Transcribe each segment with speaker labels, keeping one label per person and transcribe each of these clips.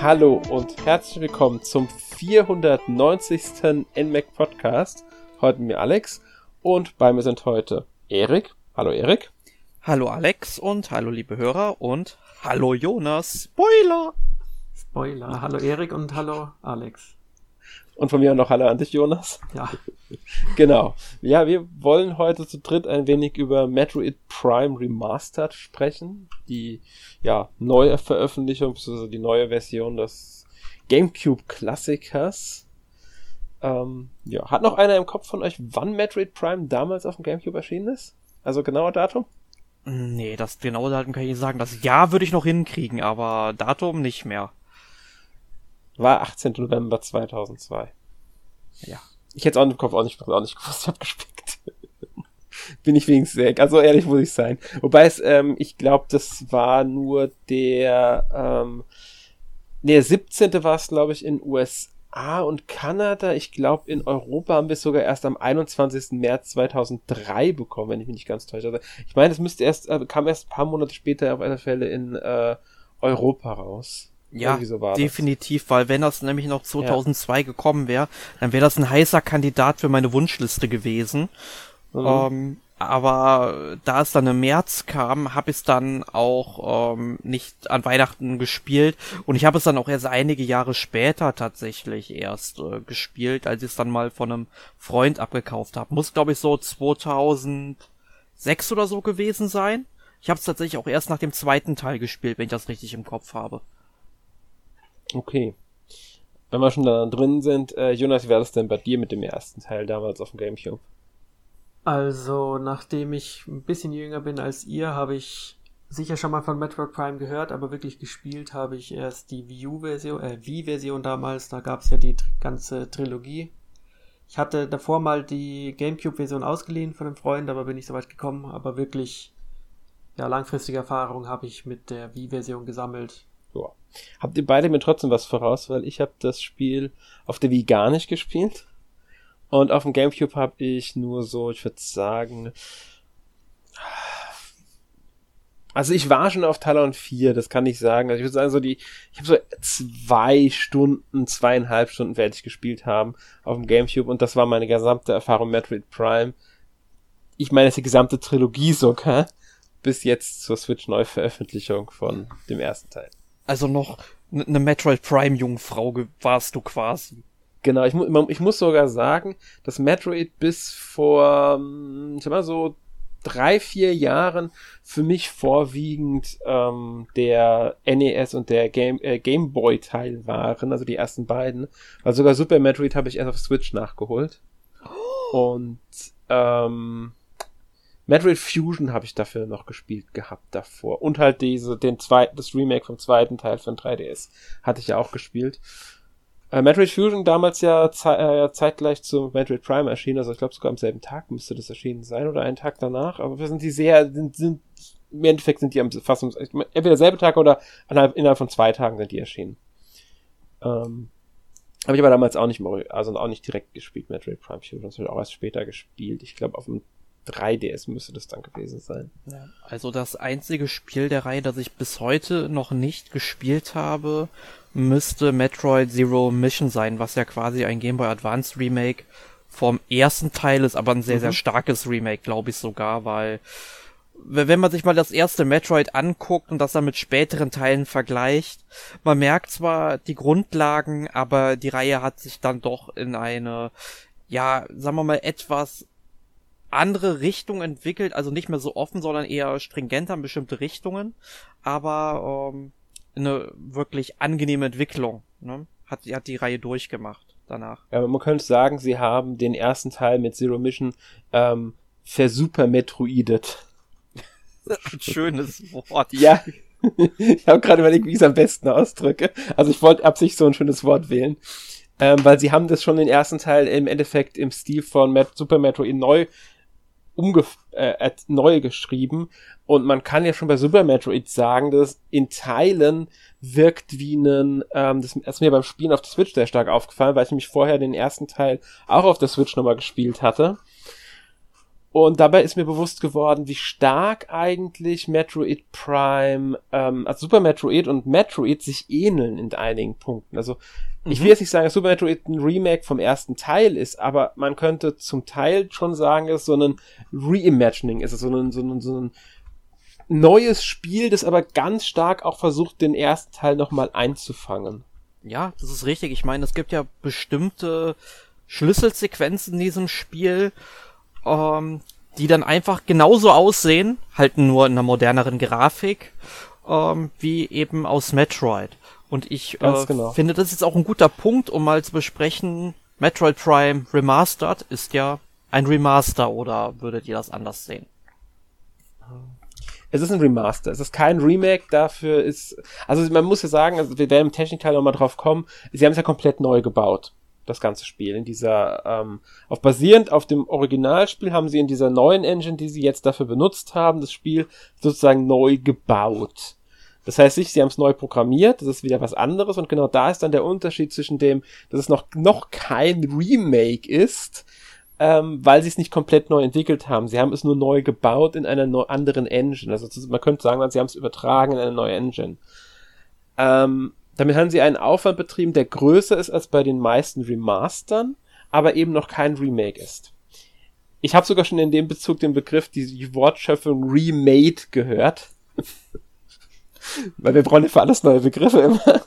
Speaker 1: Hallo und herzlich willkommen zum 490. NMAC Podcast. Heute mit mir Alex und bei mir sind heute Erik. Hallo Erik.
Speaker 2: Hallo Alex und hallo liebe Hörer und hallo Jonas. Spoiler!
Speaker 3: Spoiler. Hallo Erik und hallo Alex.
Speaker 1: Und von mir noch Hallo an dich, Jonas.
Speaker 3: Ja.
Speaker 1: Genau. Ja, wir wollen heute zu dritt ein wenig über Metroid Prime Remastered sprechen. Die, ja, neue Veröffentlichung, beziehungsweise die neue Version des GameCube-Klassikers. Ähm, ja, hat noch einer im Kopf von euch, wann Metroid Prime damals auf dem GameCube erschienen ist? Also genauer Datum?
Speaker 2: Nee, das genaue Datum kann ich nicht sagen. Das Jahr würde ich noch hinkriegen, aber Datum nicht mehr.
Speaker 1: War 18. November 2002. Ja. Ich hätte es auch im Kopf auch nicht, auch nicht gewusst, ich hab gespickt. Bin ich wenigstens sehr, also ehrlich muss ich sein. Wobei es, ähm, ich glaube, das war nur der, ähm, der 17. war es, glaube ich, in USA und Kanada. Ich glaube, in Europa haben wir es sogar erst am 21. März 2003 bekommen, wenn ich mich nicht ganz täusche. Also, ich meine, es müsste erst, äh, kam erst ein paar Monate später auf einer Fälle in äh, Europa raus.
Speaker 2: Ja, so definitiv, weil wenn das nämlich noch 2002 ja. gekommen wäre, dann wäre das ein heißer Kandidat für meine Wunschliste gewesen. Mhm. Ähm, aber da es dann im März kam, habe ich es dann auch ähm, nicht an Weihnachten gespielt und ich habe es dann auch erst einige Jahre später tatsächlich erst äh, gespielt, als ich es dann mal von einem Freund abgekauft habe. Muss glaube ich so 2006 oder so gewesen sein. Ich habe es tatsächlich auch erst nach dem zweiten Teil gespielt, wenn ich das richtig im Kopf habe.
Speaker 1: Okay. Wenn wir schon da drin sind, äh, Jonas, wie war das denn bei dir mit dem ersten Teil damals auf dem Gamecube?
Speaker 3: Also, nachdem ich ein bisschen jünger bin als ihr, habe ich sicher schon mal von Metroid Prime gehört, aber wirklich gespielt habe ich erst die Wii U-Version, äh, Wii-Version damals, da gab es ja die ganze Trilogie. Ich hatte davor mal die GameCube-Version ausgeliehen von einem Freund, aber bin nicht so weit gekommen, aber wirklich, ja, langfristige Erfahrung habe ich mit der Wii-Version gesammelt.
Speaker 1: Ja. Habt ihr beide mir trotzdem was voraus, weil ich habe das Spiel auf der Wii gar nicht gespielt. Und auf dem Gamecube habe ich nur so, ich würde sagen, also ich war schon auf Talon 4, das kann ich sagen. Also ich würde sagen, so die, ich habe so zwei Stunden, zweieinhalb Stunden werde ich gespielt haben auf dem Gamecube und das war meine gesamte Erfahrung Metroid Prime. Ich meine, es ist die gesamte Trilogie sogar, bis jetzt zur Switch-Neuveröffentlichung von dem ersten Teil.
Speaker 2: Also noch eine Metroid Prime Jungfrau warst du quasi.
Speaker 1: Genau, ich, mu ich muss sogar sagen, dass Metroid bis vor, hm, ich sag mal so, drei, vier Jahren für mich vorwiegend ähm, der NES und der Game, äh, Game Boy Teil waren, also die ersten beiden. Also sogar Super Metroid habe ich erst auf Switch nachgeholt. Und ähm, Metroid Fusion habe ich dafür noch gespielt gehabt davor. Und halt diese, den zweiten, das Remake vom zweiten Teil von 3DS hatte ich ja auch gespielt. Äh, Metroid Fusion damals ja ze äh, zeitgleich zu Metroid Prime erschienen, also ich glaube sogar am selben Tag müsste das erschienen sein oder einen Tag danach, aber wir sind die sehr, sind, sind im Endeffekt sind die am fast entweder selbe Tag oder innerhalb, innerhalb von zwei Tagen sind die erschienen. Ähm, habe ich aber damals auch nicht also auch nicht direkt gespielt, Metroid Prime Fusion, das habe ich auch erst später gespielt. Ich glaube auf dem 3DS müsste das dann gewesen sein.
Speaker 2: Ja, also das einzige Spiel der Reihe, das ich bis heute noch nicht gespielt habe, müsste Metroid Zero Mission sein, was ja quasi ein Game Boy Advance Remake vom ersten Teil ist, aber ein sehr, mhm. sehr starkes Remake, glaube ich sogar, weil wenn man sich mal das erste Metroid anguckt und das dann mit späteren Teilen vergleicht, man merkt zwar die Grundlagen, aber die Reihe hat sich dann doch in eine, ja, sagen wir mal, etwas andere Richtung entwickelt, also nicht mehr so offen, sondern eher stringenter in bestimmte Richtungen, aber ähm, eine wirklich angenehme Entwicklung. Ne? Hat, hat die Reihe durchgemacht danach.
Speaker 1: Ja, man könnte sagen, sie haben den ersten Teil mit Zero Mission ähm, versupermetroidet.
Speaker 2: Ein schönes Wort.
Speaker 1: Ja. ich habe gerade überlegt, wie ich es am besten ausdrücke. Also ich wollte absichtlich so ein schönes Wort wählen. Ähm, weil sie haben das schon den ersten Teil im Endeffekt im Stil von Met Super Metroid neu umge äh, neu geschrieben. Und man kann ja schon bei Super Metroid sagen, dass in Teilen wirkt wie ein, ähm, das ist mir beim Spielen auf der Switch sehr stark aufgefallen, weil ich nämlich vorher den ersten Teil auch auf der Switch nochmal gespielt hatte. Und dabei ist mir bewusst geworden, wie stark eigentlich Metroid Prime, ähm, also Super Metroid und Metroid sich ähneln in einigen Punkten. Also ich will mhm. jetzt nicht sagen, dass Super Metroid ein Remake vom ersten Teil ist, aber man könnte zum Teil schon sagen, dass so ein Reimagining ist, so ein, so ein, so ein neues Spiel, das aber ganz stark auch versucht, den ersten Teil nochmal einzufangen.
Speaker 2: Ja, das ist richtig. Ich meine, es gibt ja bestimmte Schlüsselsequenzen in diesem Spiel, ähm, die dann einfach genauso aussehen, halt nur in einer moderneren Grafik, ähm, wie eben aus Metroid. Und ich äh, genau. finde, das ist auch ein guter Punkt, um mal zu besprechen, Metroid Prime Remastered ist ja ein Remaster oder würdet ihr das anders sehen?
Speaker 1: Es ist ein Remaster. Es ist kein Remake. Dafür ist, also man muss ja sagen, also wir werden im Technikteil nochmal drauf kommen. Sie haben es ja komplett neu gebaut das ganze Spiel. In dieser, ähm, auf basierend auf dem Originalspiel haben sie in dieser neuen Engine, die sie jetzt dafür benutzt haben, das Spiel sozusagen neu gebaut. Das heißt nicht, sie haben es neu programmiert, das ist wieder was anderes und genau da ist dann der Unterschied zwischen dem, dass es noch, noch kein Remake ist, ähm, weil sie es nicht komplett neu entwickelt haben. Sie haben es nur neu gebaut in einer neu anderen Engine. Also man könnte sagen, sie haben es übertragen in eine neue Engine. Ähm, damit haben sie einen Aufwand betrieben, der größer ist als bei den meisten Remastern, aber eben noch kein Remake ist. Ich habe sogar schon in dem Bezug den Begriff, die Wortschöpfung remade gehört. Weil wir brauchen ja für alles neue Begriffe immer.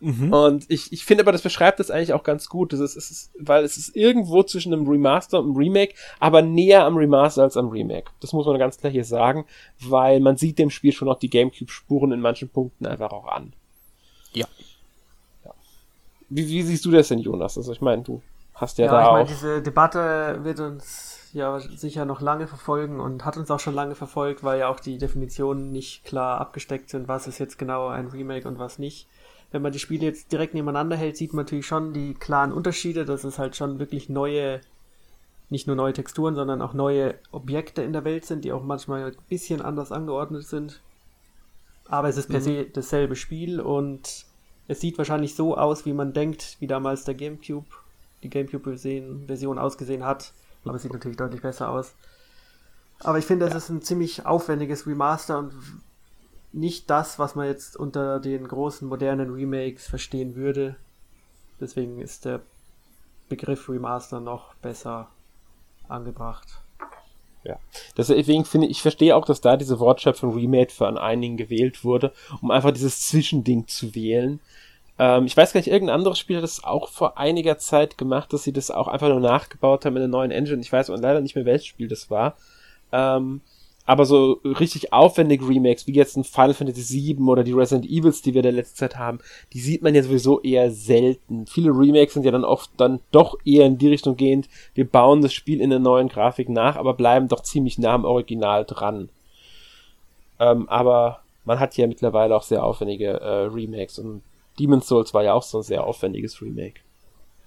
Speaker 1: Mhm. Und ich, ich finde aber, das beschreibt das eigentlich auch ganz gut. Das ist, es ist, weil es ist irgendwo zwischen einem Remaster und einem Remake, aber näher am Remaster als am Remake. Das muss man ganz klar hier sagen, weil man sieht dem Spiel schon noch die Gamecube-Spuren in manchen Punkten einfach auch an. Wie, wie, siehst du das denn, Jonas? Also ich meine, du hast ja,
Speaker 3: ja
Speaker 1: da ich
Speaker 3: auch...
Speaker 1: Mein,
Speaker 3: diese Debatte wird uns ja sicher noch lange verfolgen und hat uns auch schon lange verfolgt, weil ja auch die Definitionen nicht klar abgesteckt sind, was ist jetzt genau ein Remake und was nicht. Wenn man die Spiele jetzt direkt nebeneinander hält, sieht man natürlich schon die klaren Unterschiede, dass es halt schon wirklich neue, nicht nur neue Texturen, sondern auch neue Objekte in der Welt sind, die auch manchmal ein bisschen anders angeordnet sind. Aber es ist per mhm. se dasselbe Spiel und es sieht wahrscheinlich so aus, wie man denkt, wie damals der GameCube, die GameCube-Version ausgesehen hat. Aber es sieht natürlich deutlich besser aus. Aber ich finde, es ist ein ziemlich aufwendiges Remaster und nicht das, was man jetzt unter den großen modernen Remakes verstehen würde. Deswegen ist der Begriff Remaster noch besser angebracht.
Speaker 1: Ja. Deswegen finde ich, ich verstehe auch, dass da diese Wortschöpfung Remade von einigen gewählt wurde, um einfach dieses Zwischending zu wählen. Ähm, ich weiß gar nicht, irgendein anderes Spiel hat das auch vor einiger Zeit gemacht, dass sie das auch einfach nur nachgebaut haben in der neuen Engine. Ich weiß leider nicht mehr, welches Spiel das war. Ähm, aber so richtig aufwendige Remakes, wie jetzt ein Final Fantasy VII oder die Resident Evils, die wir der letzten Zeit haben, die sieht man ja sowieso eher selten. Viele Remakes sind ja dann oft dann doch eher in die Richtung gehend, wir bauen das Spiel in der neuen Grafik nach, aber bleiben doch ziemlich nah am Original dran. Ähm, aber man hat ja mittlerweile auch sehr aufwendige äh, Remakes und Demon's Souls war ja auch so ein sehr aufwendiges Remake.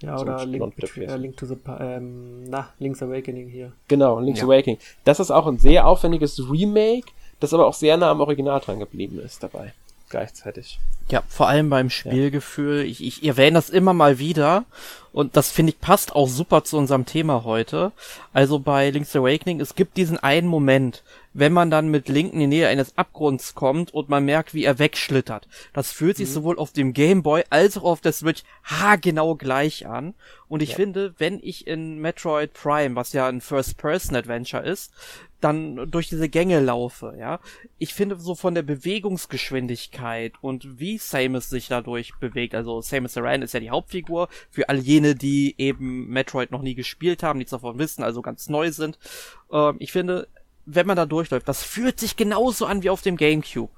Speaker 3: Ja, oder Link, äh, Link, to the ähm, na, Link's Awakening hier.
Speaker 1: Genau, Link's ja. Awakening. Das ist auch ein sehr aufwendiges Remake, das aber auch sehr nah am Original dran geblieben ist dabei. Gleichzeitig.
Speaker 2: Ja, vor allem beim Spielgefühl. Ja. Ich, ich erwähne das immer mal wieder. Und das finde ich passt auch super zu unserem Thema heute. Also bei Link's Awakening, es gibt diesen einen Moment, wenn man dann mit Link in die Nähe eines Abgrunds kommt und man merkt, wie er wegschlittert. Das fühlt sich mhm. sowohl auf dem Game Boy als auch auf der Switch haargenau gleich an. Und ich ja. finde, wenn ich in Metroid Prime, was ja ein First-Person-Adventure ist, dann durch diese Gänge laufe, ja. Ich finde so von der Bewegungsgeschwindigkeit und wie Samus sich dadurch bewegt, also Samus Aran ist ja die Hauptfigur, für all jene, die eben Metroid noch nie gespielt haben, nichts davon wissen, also ganz neu sind. Ähm, ich finde, wenn man da durchläuft, das fühlt sich genauso an wie auf dem Gamecube.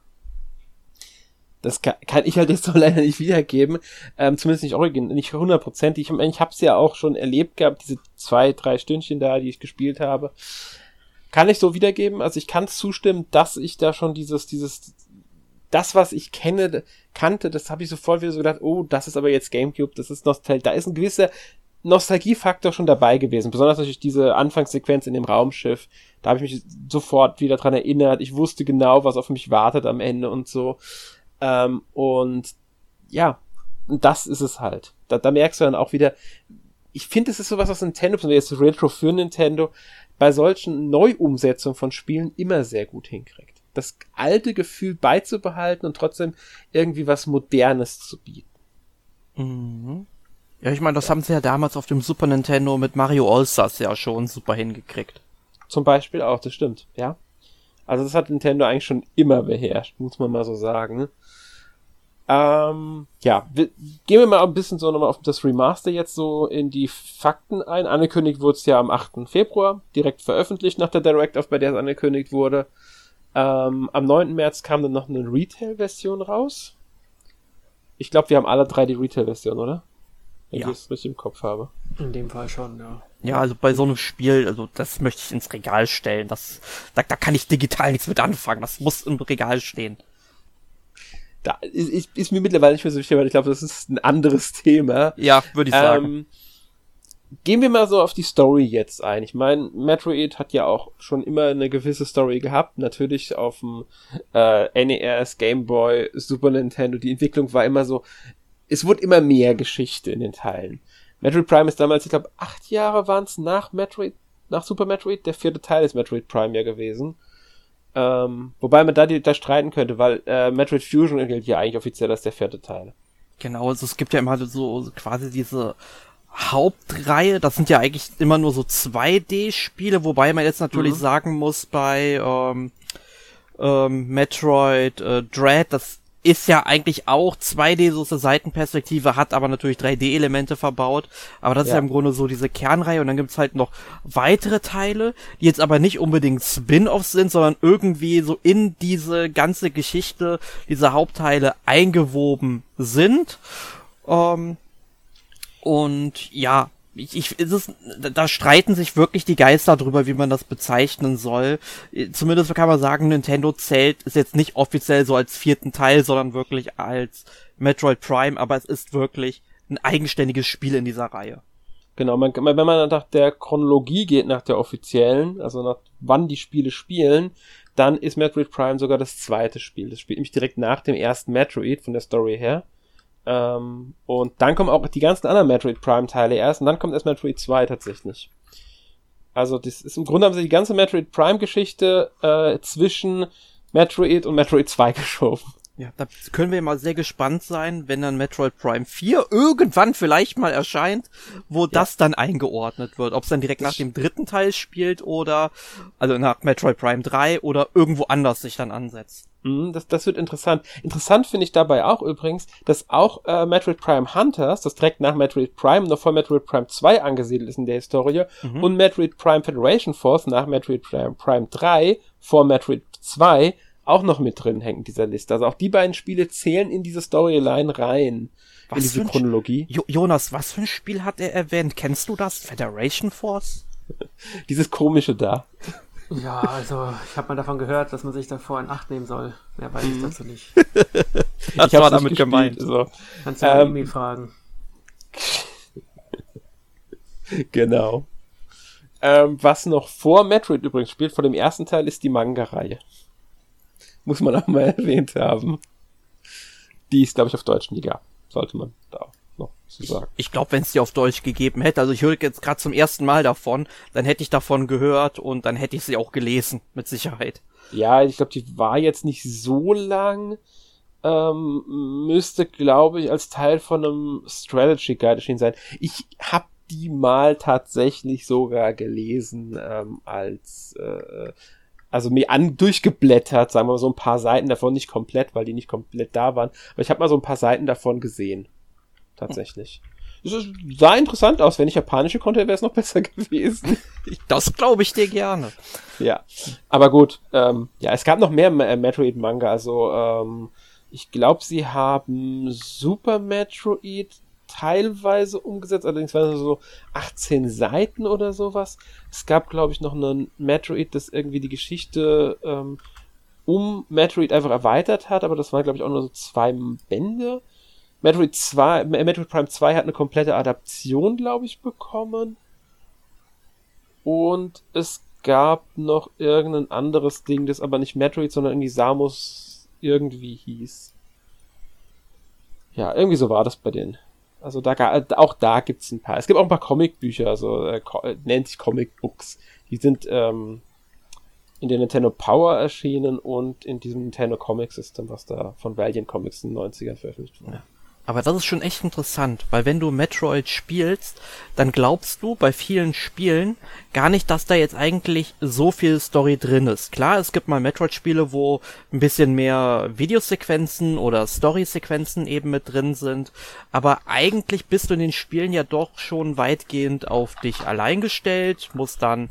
Speaker 1: Das kann, kann ich halt jetzt so leider nicht wiedergeben, ähm, zumindest nicht original, nicht hundertprozentig. Ich, ich habe es ja auch schon erlebt gehabt, diese zwei, drei Stündchen da, die ich gespielt habe kann ich so wiedergeben. Also ich kann zustimmen, dass ich da schon dieses, dieses, das, was ich kenne, kannte, das habe ich sofort wieder so gedacht, oh, das ist aber jetzt Gamecube, das ist Nostalgie. Da ist ein gewisser Nostalgiefaktor schon dabei gewesen. Besonders natürlich diese Anfangssequenz in dem Raumschiff. Da habe ich mich sofort wieder dran erinnert. Ich wusste genau, was auf mich wartet am Ende und so. Ähm, und ja, das ist es halt. Da, da merkst du dann auch wieder, ich finde, es ist sowas aus Nintendo, jetzt Retro für Nintendo, bei solchen Neuumsetzungen von Spielen immer sehr gut hinkriegt. Das alte Gefühl beizubehalten und trotzdem irgendwie was Modernes zu bieten.
Speaker 2: Mhm. Ja, ich meine, das haben sie ja damals auf dem Super Nintendo mit Mario All-Stars ja schon super hingekriegt.
Speaker 1: Zum Beispiel auch, das stimmt, ja. Also das hat Nintendo eigentlich schon immer beherrscht, muss man mal so sagen. Ähm, ja, wir, gehen wir mal ein bisschen so nochmal auf das Remaster jetzt so in die Fakten ein. Angekündigt wurde es ja am 8. Februar, direkt veröffentlicht nach der Direct-Off, bei der es angekündigt wurde. Ähm, am 9. März kam dann noch eine Retail-Version raus. Ich glaube, wir haben alle drei die Retail-Version, oder? Wenn
Speaker 2: Ja.
Speaker 1: ich es richtig im Kopf habe.
Speaker 3: In dem Fall schon, ja.
Speaker 2: Ja, also bei so einem Spiel, also das möchte ich ins Regal stellen. Das, da, da kann ich digital nichts mit anfangen. Das muss im Regal stehen.
Speaker 1: Da ist, ist, ist mir mittlerweile nicht mehr so wichtig, weil ich glaube, das ist ein anderes Thema.
Speaker 2: Ja, würde ich sagen.
Speaker 1: Ähm, gehen wir mal so auf die Story jetzt ein. Ich meine, Metroid hat ja auch schon immer eine gewisse Story gehabt. Natürlich auf dem äh, NES, Game Boy, Super Nintendo. Die Entwicklung war immer so. Es wurde immer mehr Geschichte in den Teilen. Metroid Prime ist damals, ich glaube, acht Jahre waren es nach Metroid, nach Super Metroid. Der vierte Teil ist Metroid Prime ja gewesen. Ähm, wobei man da, die, da streiten könnte, weil äh, Metroid Fusion gilt ja eigentlich offiziell als der vierte Teil.
Speaker 2: Genau, also es gibt ja immer so quasi diese Hauptreihe, das sind ja eigentlich immer nur so 2D-Spiele, wobei man jetzt natürlich
Speaker 1: Mhm.
Speaker 2: sagen muss, bei ähm, ähm, Metroid äh, Dread, das ist ja eigentlich auch 2D, so ist eine Seitenperspektive, hat aber natürlich 3D-Elemente verbaut. Aber das ist
Speaker 1: Ja.
Speaker 2: ja im Grunde so diese Kernreihe und dann gibt's halt noch weitere Teile, die jetzt aber nicht unbedingt Spin-offs sind, sondern irgendwie so in diese ganze Geschichte, diese Hauptteile eingewoben sind. Ähm, und ja, ich, ich, ist es, da- streiten sich wirklich die Geister drüber, wie man das bezeichnen soll. Äh, Zumindest kann man sagen, Nintendo zählt, ist jetzt nicht offiziell so als vierten Teil, sondern wirklich als Metroid Prime, aber es ist wirklich ein eigenständiges Spiel in dieser Reihe.
Speaker 1: Genau, man, wenn man nach der Chronologie geht, nach der offiziellen, also nach wann die Spiele spielen, dann ist Metroid Prime sogar das zweite Spiel. Das spielt nämlich direkt nach dem ersten Metroid von der Story her. Ähm, und dann kommen auch die ganzen anderen Metroid Prime Teile erst und dann kommt erst Metroid 2 tatsächlich. Also das ist im Grunde haben sie die ganze Metroid Prime Geschichte äh, zwischen Metroid und Metroid 2 geschoben.
Speaker 2: Ja, da können wir mal sehr gespannt sein, wenn dann Metroid Prime 4 irgendwann vielleicht mal erscheint, wo das dann eingeordnet wird. Ob es dann direkt nach dem dritten Teil spielt oder, also nach Metroid Prime 3 oder irgendwo anders sich dann ansetzt.
Speaker 1: Mhm, Das, das wird interessant. Interessant finde ich dabei auch übrigens, dass auch äh, Metroid Prime Hunters, das direkt nach Metroid Prime noch vor Metroid Prime 2 angesiedelt ist in der Historie, und Metroid Prime Federation Force nach Metroid Prime, Prime 3 vor Metroid 2 auch noch mit drin hängt in dieser Liste. Also auch die beiden Spiele zählen in diese Storyline rein,
Speaker 2: Was
Speaker 1: in diese Chronologie.
Speaker 2: Jo Jonas, was für ein Spiel hat er erwähnt? Kennst du das? Federation Force?
Speaker 1: Dieses komische da.
Speaker 3: Ja, also ich habe mal davon gehört, dass man sich davor in Acht nehmen soll. Mehr weiß ich dazu nicht.
Speaker 2: Das
Speaker 1: ich
Speaker 2: war damit
Speaker 1: gespielt,
Speaker 2: gemeint.
Speaker 1: So.
Speaker 3: Kannst du
Speaker 1: Ähm,
Speaker 3: Emi fragen.
Speaker 1: Genau. Ähm, was noch vor Metroid übrigens spielt, vor dem ersten Teil, ist die Manga-Reihe. Muss man auch mal erwähnt haben. Die ist, glaube ich, auf Deutsch nie gab. Sollte man da auch noch zu sagen.
Speaker 2: Ich glaube, wenn es die auf Deutsch gegeben hätte, also ich höre jetzt gerade zum ersten Mal davon, dann hätte ich davon gehört und dann hätte ich sie auch gelesen, mit Sicherheit.
Speaker 1: Ja, ich glaube, die war jetzt nicht so lang. Ähm, müsste, glaube ich, als Teil von einem Strategy Guide erschienen sein. Ich habe die mal tatsächlich sogar gelesen, ähm, als äh, also mir an durchgeblättert, sagen wir mal so ein paar Seiten davon, nicht komplett, weil die nicht komplett da waren, aber ich habe mal so ein paar Seiten davon gesehen. Tatsächlich. Es sah interessant aus, wenn ich japanische konnte, wäre es noch besser gewesen.
Speaker 2: Das glaube ich dir gerne.
Speaker 1: Ja, aber gut. Ähm, ja, es gab noch mehr äh, Metroid-Manga. Also, ähm, ich glaube, sie haben Super Metroid teilweise umgesetzt. Allerdings waren es so 18 Seiten oder sowas. Es gab, glaube ich, noch einen Metroid, das irgendwie die Geschichte ähm, um Metroid einfach erweitert hat. Aber das war, glaube ich, auch nur so zwei Bände. Metroid 2, äh, Metroid Prime 2 hat eine komplette Adaption, glaube ich, bekommen. Und es gab noch irgendein anderes Ding, das aber nicht Metroid, sondern irgendwie Samus irgendwie hieß. Ja, irgendwie so war das bei denen. Also da ga- auch da gibt's ein paar. Es gibt auch ein paar Comicbücher, also äh, äh, nennt sich Comic Books, Die sind ähm, in der Nintendo Power erschienen und in diesem Nintendo Comic System, was da von Valiant Comics in den 90ern veröffentlicht wurde. Ja.
Speaker 2: Aber das ist schon echt interessant, weil wenn du Metroid spielst, dann glaubst du bei vielen Spielen gar nicht, dass da jetzt eigentlich so viel Story drin ist. Klar, es gibt mal Metroid-Spiele, wo ein bisschen mehr Videosequenzen oder Story-Sequenzen eben mit drin sind, aber eigentlich bist du in den Spielen ja doch schon weitgehend auf dich allein gestellt, musst dann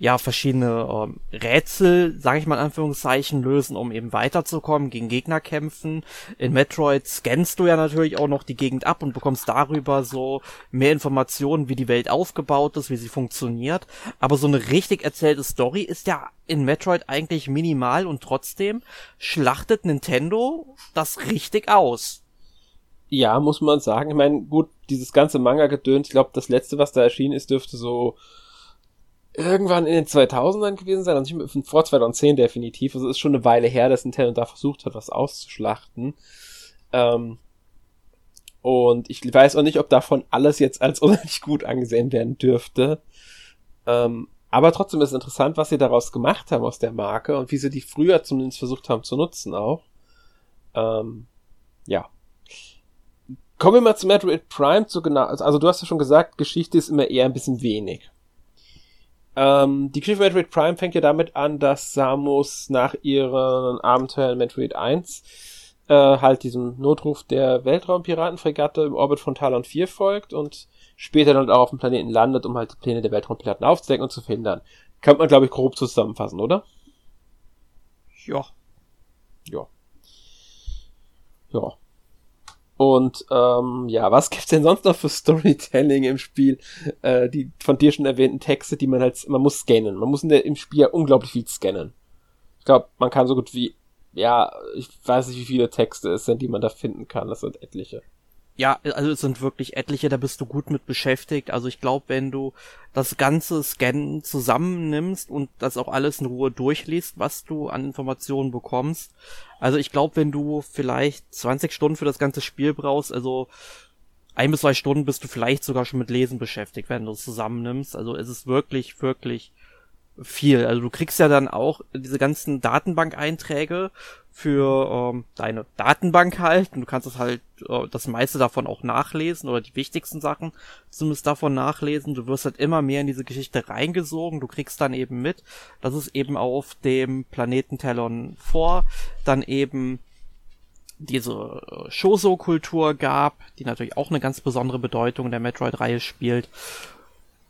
Speaker 2: ja verschiedene ähm, Rätsel, sage ich mal in Anführungszeichen, lösen, um eben weiterzukommen, gegen Gegner kämpfen. In Metroid scannst du ja natürlich auch noch die Gegend ab und bekommst darüber so mehr Informationen, wie die Welt aufgebaut ist, wie sie funktioniert. Aber so eine richtig erzählte Story ist ja in Metroid eigentlich minimal und trotzdem schlachtet Nintendo das richtig aus.
Speaker 1: Ja, muss man sagen. Ich meine, gut, dieses ganze Manga-Gedöns, ich glaube, das letzte, was da erschienen ist, dürfte so irgendwann in den 2000ern gewesen sein, also nicht vor 2010 definitiv. Also es ist schon eine Weile her, dass Nintendo da versucht hat, was auszuschlachten. Ähm, und ich weiß auch nicht, ob davon alles jetzt als unheimlich gut angesehen werden dürfte. Ähm, aber trotzdem ist es interessant, was sie daraus gemacht haben aus der Marke und wie sie die früher zumindest versucht haben zu nutzen auch. Ähm, ja. Kommen wir mal zu Metroid Prime zu genau. Also du hast ja schon gesagt, Geschichte ist immer eher ein bisschen wenig. Ähm, die Geschichte von Metroid Prime fängt ja damit an, dass Samus nach ihren Abenteuern in Metroid 1 äh, halt diesem Notruf der Weltraumpiratenfregatte im Orbit von Talon 4 folgt und später dann auch auf dem Planeten landet, um halt die Pläne der Weltraumpiraten aufzudecken und zu verhindern. Kann man, glaube ich, grob zusammenfassen, oder?
Speaker 2: Ja.
Speaker 1: Ja. Ja. Und ähm, ja, was gibt's denn sonst noch für Storytelling im Spiel? Äh, die von dir schon erwähnten Texte, die man halt, man muss scannen. Man muss der, im Spiel unglaublich viel scannen. Ich glaube, man kann so gut wie, ja, ich weiß nicht, wie viele Texte es sind, die man da finden kann. Das sind etliche.
Speaker 2: Ja, also es sind wirklich etliche, da bist du gut mit beschäftigt. Also ich glaube, wenn du das ganze Scannen zusammennimmst und das auch alles in Ruhe durchliest, was du an Informationen bekommst. Also ich glaube, wenn du vielleicht 20 Stunden für das ganze Spiel brauchst, also ein bis zwei Stunden bist du vielleicht sogar schon mit Lesen beschäftigt, wenn du es zusammennimmst. Also es ist wirklich, wirklich viel. Also du kriegst ja dann auch diese ganzen Datenbank-Einträge für ähm, deine Datenbank halt und du kannst das halt äh, das meiste davon auch nachlesen oder die wichtigsten Sachen zumindest davon nachlesen. Du wirst halt immer mehr in diese Geschichte reingesogen. Du kriegst dann eben mit, dass es eben auf dem Planeten Talon vor dann eben diese äh, Shoso-Kultur gab, die natürlich auch eine ganz besondere Bedeutung in der Metroid-Reihe spielt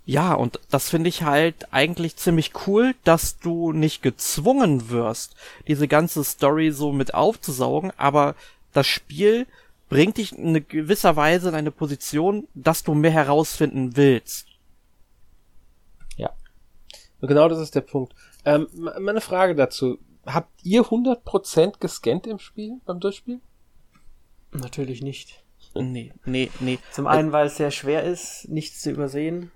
Speaker 2: ja, und das finde ich halt eigentlich ziemlich cool, dass du nicht gezwungen wirst, diese ganze Story so mit aufzusaugen, aber das Spiel bringt dich in gewisser Weise in eine Position, dass du mehr herausfinden willst.
Speaker 1: Ja. Und genau das ist der Punkt. Ähm, meine Frage dazu. Habt ihr 100% gescannt im Spiel, beim Durchspiel?
Speaker 3: Natürlich nicht.
Speaker 2: Nee, nee, nee.
Speaker 3: Zum einen, weil es sehr schwer ist, nichts zu übersehen.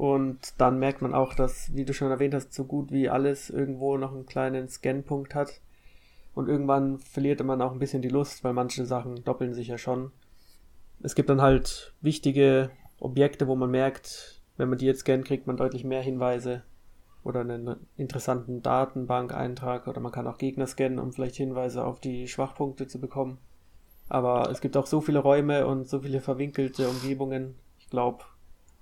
Speaker 3: Und dann merkt man auch, dass, wie du schon erwähnt hast, so gut wie alles irgendwo noch einen kleinen Scanpunkt hat. Und irgendwann verliert man auch ein bisschen die Lust, weil manche Sachen doppeln sich ja schon. Es gibt dann halt wichtige Objekte, wo man merkt, wenn man die jetzt scannt, kriegt man deutlich mehr Hinweise oder einen interessanten Datenbank-Eintrag oder man kann auch Gegner scannen, um vielleicht Hinweise auf die Schwachpunkte zu bekommen. Aber es gibt auch so viele Räume und so viele verwinkelte Umgebungen. Ich glaube,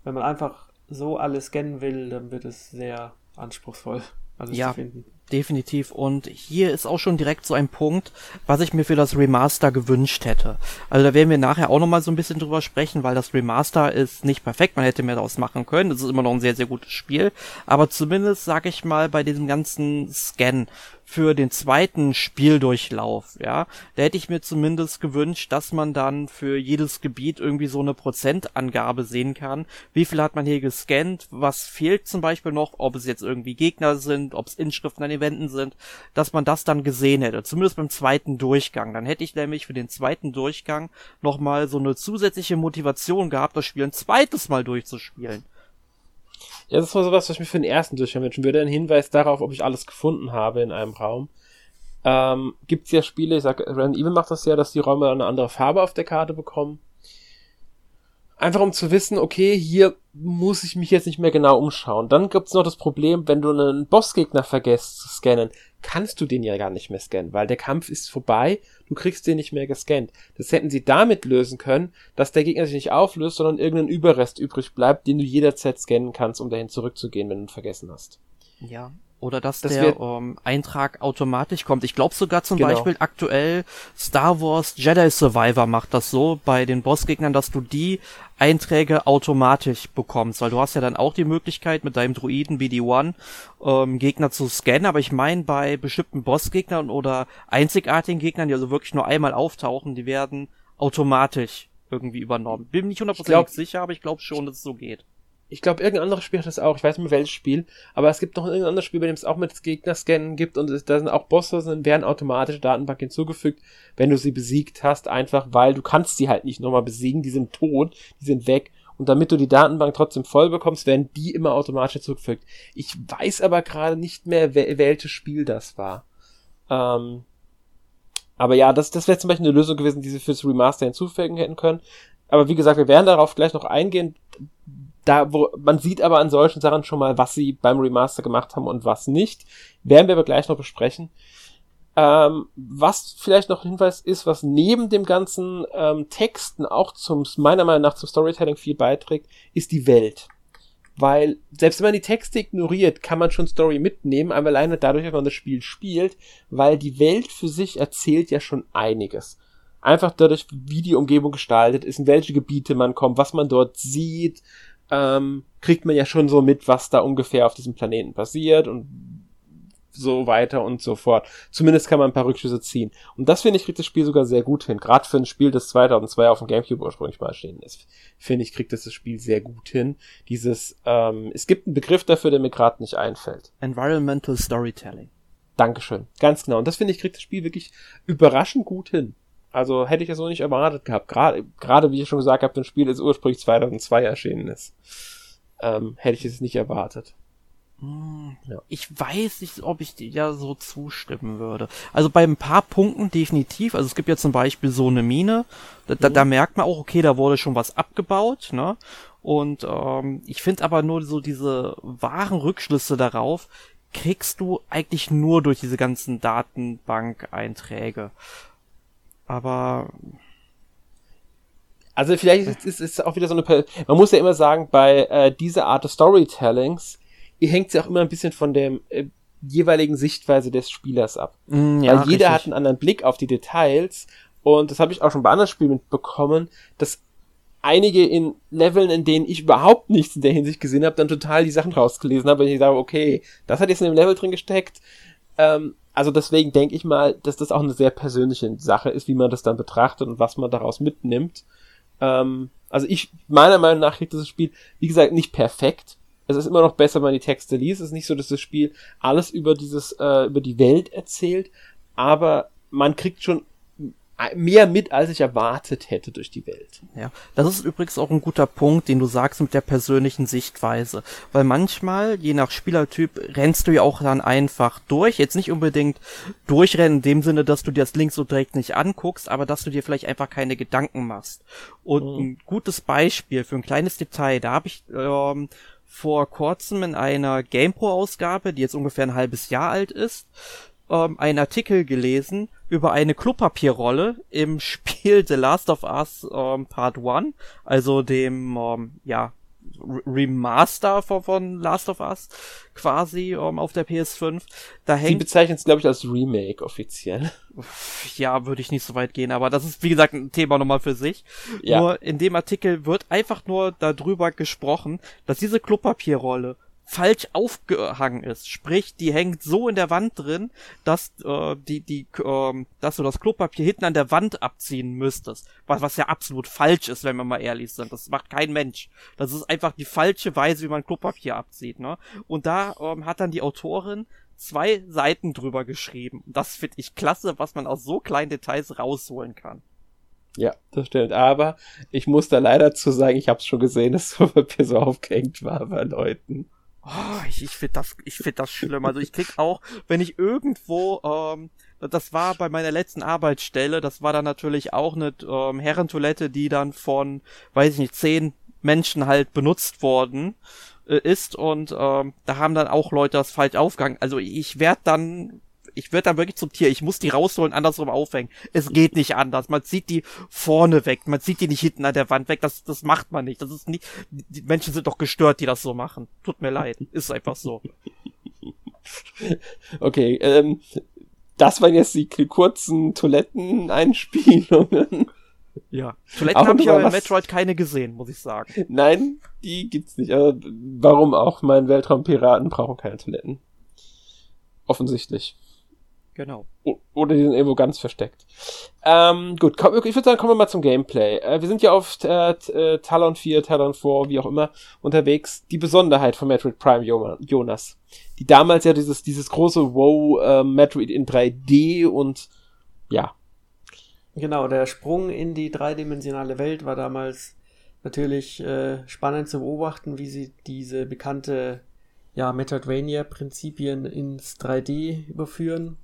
Speaker 3: wenn man einfach so alles scannen will, dann wird es sehr anspruchsvoll, alles
Speaker 2: ja, zu finden. Definitiv. Und hier ist auch schon direkt so ein Punkt, was ich mir für das Remaster gewünscht hätte. Also da werden wir nachher auch nochmal so ein bisschen drüber sprechen, weil das Remaster ist nicht perfekt. Man hätte mehr daraus machen können. Das ist immer noch ein sehr, sehr gutes Spiel. Aber zumindest, sag ich mal, bei diesem ganzen Scan für den zweiten Spieldurchlauf, ja, da hätte ich mir zumindest gewünscht, dass man dann für jedes Gebiet irgendwie so eine Prozentangabe sehen kann. Wie viel hat man hier gescannt? Was fehlt zum Beispiel noch? Ob es jetzt irgendwie Gegner sind, ob es Inschriften an den Wänden sind, dass man das dann gesehen hätte. Zumindest beim zweiten Durchgang. Dann hätte ich nämlich für den zweiten Durchgang nochmal so eine zusätzliche Motivation gehabt, das Spiel ein zweites Mal durchzuspielen.
Speaker 1: Ja, das war sowas, was ich mir für den ersten Durchgang wünschen würde. Ein Hinweis darauf, ob ich alles gefunden habe in einem Raum. Ähm, gibt's ja Spiele, ich sag, Resident Evil macht das ja, dass die Räume eine andere Farbe auf der Karte bekommen. Einfach um zu wissen, okay, hier muss ich mich jetzt nicht mehr genau umschauen. Dann gibt's noch das Problem, wenn du einen Bossgegner vergisst zu scannen, kannst du den ja gar nicht mehr scannen, weil der Kampf ist vorbei, du kriegst den nicht mehr gescannt. Das hätten sie damit lösen können, dass der Gegner sich nicht auflöst, sondern irgendein Überrest übrig bleibt, den du jederzeit scannen kannst, um dahin zurückzugehen, wenn du ihn vergessen hast.
Speaker 2: Ja, oder dass
Speaker 1: Das
Speaker 2: der ähm, Eintrag automatisch kommt. Ich glaube sogar zum
Speaker 1: Genau.
Speaker 2: Beispiel aktuell Star Wars Jedi Survivor macht das so bei den Bossgegnern, dass du die Einträge automatisch bekommst, weil du hast ja dann auch die Möglichkeit mit deinem Druiden BD1 ähm, Gegner zu scannen, aber ich meine bei bestimmten Bossgegnern oder einzigartigen Gegnern, die also wirklich nur einmal auftauchen, die werden automatisch irgendwie übernommen. Bin mir nicht hundertprozentig sicher, aber ich glaube schon, dass es so geht.
Speaker 1: Ich glaube, irgendein anderes Spiel hat das auch. Ich weiß nicht mehr welches Spiel. Aber es gibt noch irgendein anderes Spiel, bei dem es auch mit Gegnerscannen gibt. Und da sind auch Bosse, sind, werden automatisch Datenbank hinzugefügt, wenn du sie besiegt hast. Einfach, weil du kannst sie halt nicht nochmal besiegen. Die sind tot, die sind weg. Und damit du die Datenbank trotzdem voll bekommst, werden die immer automatisch hinzugefügt. Ich weiß aber gerade nicht mehr, wel welches Spiel das war. Ähm, aber ja, das, das wäre zum Beispiel eine Lösung gewesen, die sie fürs Remaster hinzufügen hätten können. Aber wie gesagt, wir werden darauf gleich noch eingehen. Da, wo, man sieht aber an solchen Sachen schon mal, was sie beim Remaster gemacht haben und was nicht. Werden wir aber gleich noch besprechen. Ähm, was vielleicht noch ein Hinweis ist, was neben dem ganzen ähm, Texten auch zum, meiner Meinung nach zum Storytelling viel beiträgt, ist die Welt. Weil, selbst wenn man die Texte ignoriert, kann man schon Story mitnehmen, aber alleine dadurch, dass man das Spiel spielt, weil die Welt für sich erzählt ja schon einiges. Einfach dadurch, wie die Umgebung gestaltet ist, in welche Gebiete man kommt, was man dort sieht, ähm, kriegt man ja schon so mit, was da ungefähr auf diesem Planeten passiert und so weiter und so fort. Zumindest kann man ein paar Rückschlüsse ziehen. Und das finde ich kriegt das Spiel sogar sehr gut hin. Gerade für ein Spiel, das 2002 auf dem Gamecube ursprünglich mal erschienen ist. Finde ich, kriegt das das Spiel sehr gut hin. Dieses, ähm, es gibt einen Begriff dafür, der mir gerade nicht einfällt.
Speaker 2: Environmental Storytelling.
Speaker 1: Dankeschön. Ganz genau. Und das finde ich, kriegt das Spiel wirklich überraschend gut hin. Also hätte ich das so nicht erwartet gehabt. Gerade, gerade wie ich schon gesagt habe, ein Spiel, das ursprünglich 2002 erschienen ist. Ähm, hätte ich es nicht erwartet.
Speaker 2: Hm,
Speaker 1: Ja.
Speaker 2: Ich weiß nicht, ob ich dir ja so zustimmen würde. Also bei ein paar Punkten definitiv. Also es gibt ja zum Beispiel so eine Mine. Da, da, da merkt man auch, okay, da wurde schon was abgebaut, ne? Und ähm, ich finde aber nur so diese wahren Rückschlüsse darauf kriegst du eigentlich nur durch diese ganzen Datenbank-Einträge. Aber
Speaker 1: Also vielleicht ist es ist auch wieder so eine, Per- man muss ja immer sagen, bei äh, dieser Art des Storytellings hängt ja auch immer ein bisschen von der äh, jeweiligen Sichtweise des Spielers ab.
Speaker 2: mh,
Speaker 1: Weil jeder
Speaker 2: richtig.
Speaker 1: hat einen anderen Blick auf die Details und das habe ich auch schon bei anderen Spielen mitbekommen, dass einige in Leveln, in denen ich überhaupt nichts in der Hinsicht gesehen habe, dann total die Sachen rausgelesen habe, weil ich sage, okay, das hat jetzt in dem Level drin gesteckt. Ähm, also deswegen denke ich mal, dass das auch eine sehr persönliche Sache ist, wie man das dann betrachtet und was man daraus mitnimmt. Ähm, also ich, meiner Meinung nach kriegt dieses Spiel, wie gesagt, nicht perfekt. Es ist immer noch besser, wenn man die Texte liest. Es ist nicht so, dass das Spiel alles über dieses, äh, über die Welt erzählt, aber man kriegt schon mehr mit, als ich erwartet hätte durch die Welt.
Speaker 2: Ja, das ist übrigens auch ein guter Punkt, den du sagst mit der persönlichen Sichtweise. Weil manchmal, je nach Spielertyp, rennst du ja auch dann einfach durch. Jetzt nicht unbedingt durchrennen in dem Sinne, dass du dir das links und rechts nicht anguckst, aber dass du dir vielleicht einfach keine Gedanken machst. Und
Speaker 1: Mhm.
Speaker 2: ein gutes Beispiel für ein kleines Detail, da habe ich ähm, vor kurzem in einer GamePro-Ausgabe, die jetzt ungefähr ein halbes Jahr alt ist, ähm, einen Artikel gelesen über eine Klopapierrolle im Spiel The Last of Us ähm, Part 1, also dem, ähm, ja, Re- Remaster von, Last of Us quasi ähm, auf der PS5. Da
Speaker 1: Sie
Speaker 2: hängt,
Speaker 1: bezeichnen es, glaube ich, als Remake offiziell.
Speaker 2: ja, würde ich nicht so weit gehen, aber das ist, wie gesagt, ein Thema nochmal für sich.
Speaker 1: Ja.
Speaker 2: Nur in dem Artikel wird einfach nur darüber gesprochen, dass diese Klopapierrolle falsch aufgehangen ist. Sprich, die hängt so in der Wand drin, dass äh, die die ähm, dass du das Klopapier hinten an der Wand abziehen müsstest. Was was ja absolut falsch ist, wenn wir mal ehrlich sind. Das macht kein Mensch. Das ist einfach die falsche Weise, wie man Klopapier abzieht, ne? Und da ähm, hat dann die Autorin zwei Seiten drüber geschrieben. Das finde ich klasse, was man aus so kleinen Details rausholen kann.
Speaker 1: Ja, das stimmt. Aber ich muss da leider zu sagen, ich habe es schon gesehen, dass so Papier so aufgehängt war bei Leuten.
Speaker 2: Oh, ich ich finde das, ich finde das schlimm. Also ich krieg auch, wenn ich irgendwo, ähm, das war bei meiner letzten Arbeitsstelle, das war dann natürlich auch eine ähm, Herrentoilette, die dann von, weiß ich nicht, zehn Menschen halt benutzt worden äh, ist und ähm, da haben dann auch Leute das falsch aufgegangen. Also ich werde dann ich werde dann wirklich zum Tier. Ich muss die rausholen, andersrum aufhängen. Es geht nicht anders. Man zieht die vorne weg. Man zieht die nicht hinten an der Wand weg. Das, das macht man nicht. Das ist nicht, die Menschen sind doch gestört, die das so machen. Tut mir leid. Ist einfach so.
Speaker 1: Okay, ähm, das waren jetzt die kurzen Toiletteneinspielungen.
Speaker 2: Ja. Toiletten habe ich aber in Metroid keine gesehen, muss ich sagen.
Speaker 1: Nein, die gibt's nicht. Aber warum auch? Mein Weltraumpiraten brauchen keine Toiletten. Offensichtlich.
Speaker 2: Genau.
Speaker 1: oder die sind irgendwo ganz versteckt. Ähm, gut, komm, ich würde sagen, kommen wir mal zum Gameplay. Äh, wir sind ja auf äh, äh Talon 4, Talon 4, wie auch immer, unterwegs. Die Besonderheit von Metroid Prime Jonas. Die damals ja dieses, dieses große Wow äh, Metroid in 3D und ja.
Speaker 3: Genau, der Sprung in die dreidimensionale Welt war damals natürlich äh, spannend zu beobachten, wie sie diese bekannte ja, Metroidvania-Prinzipien ins 3D überführen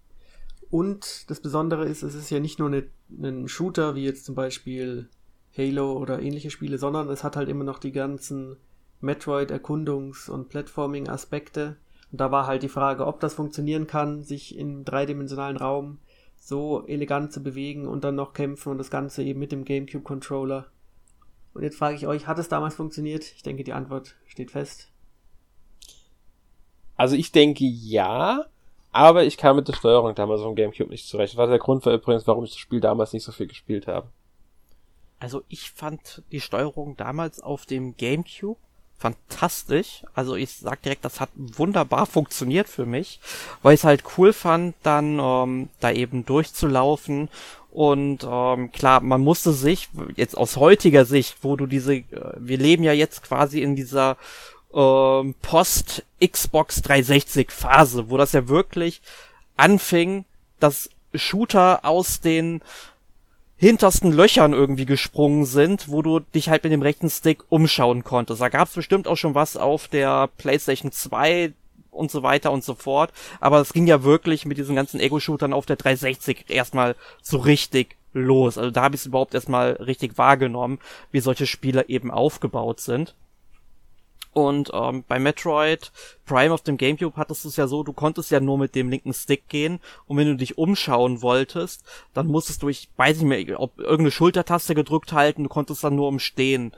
Speaker 3: und das Besondere ist, es ist ja nicht nur eine, ein Shooter, wie jetzt zum Beispiel Halo oder ähnliche Spiele, sondern es hat halt immer noch die ganzen Metroid-Erkundungs- und Platforming-Aspekte. Und da war halt die Frage, ob das funktionieren kann, sich im dreidimensionalen Raum so elegant zu bewegen und dann noch kämpfen und das Ganze eben mit dem GameCube-Controller. Und jetzt frage ich euch, hat es damals funktioniert? Ich denke, die Antwort steht fest.
Speaker 1: Also ich denke ja, aber ich kam mit der Steuerung damals vom Gamecube nicht zurecht. Das war der Grund war übrigens, warum ich das Spiel damals nicht so viel gespielt habe.
Speaker 2: Also ich fand die Steuerung damals auf dem Gamecube fantastisch. Also ich sag direkt, das hat wunderbar funktioniert für mich, weil ich es halt cool fand, dann ähm, da eben durchzulaufen und ähm, klar, man musste sich jetzt aus heutiger Sicht, wo du diese, äh, wir leben ja jetzt quasi in dieser ähm, Post-Xbox 360 Phase, wo das ja wirklich anfing, dass Shooter aus den hintersten Löchern irgendwie gesprungen sind, wo du dich halt mit dem rechten Stick umschauen konntest. Da gab's bestimmt auch schon was auf der PlayStation 2 und so weiter und so fort. Aber es ging ja wirklich mit diesen ganzen Ego-Shootern auf der 360 erstmal so richtig los. Also da habe ich es überhaupt erstmal richtig wahrgenommen, wie solche Spiele eben aufgebaut sind. Und ähm, bei Metroid Prime auf dem GameCube hattest du es ja so, du konntest ja nur mit dem linken Stick gehen und wenn du dich umschauen wolltest, dann musstest du, ich weiß nicht mehr, ob irgendeine Schultertaste gedrückt halten, du konntest dann nur umstehen,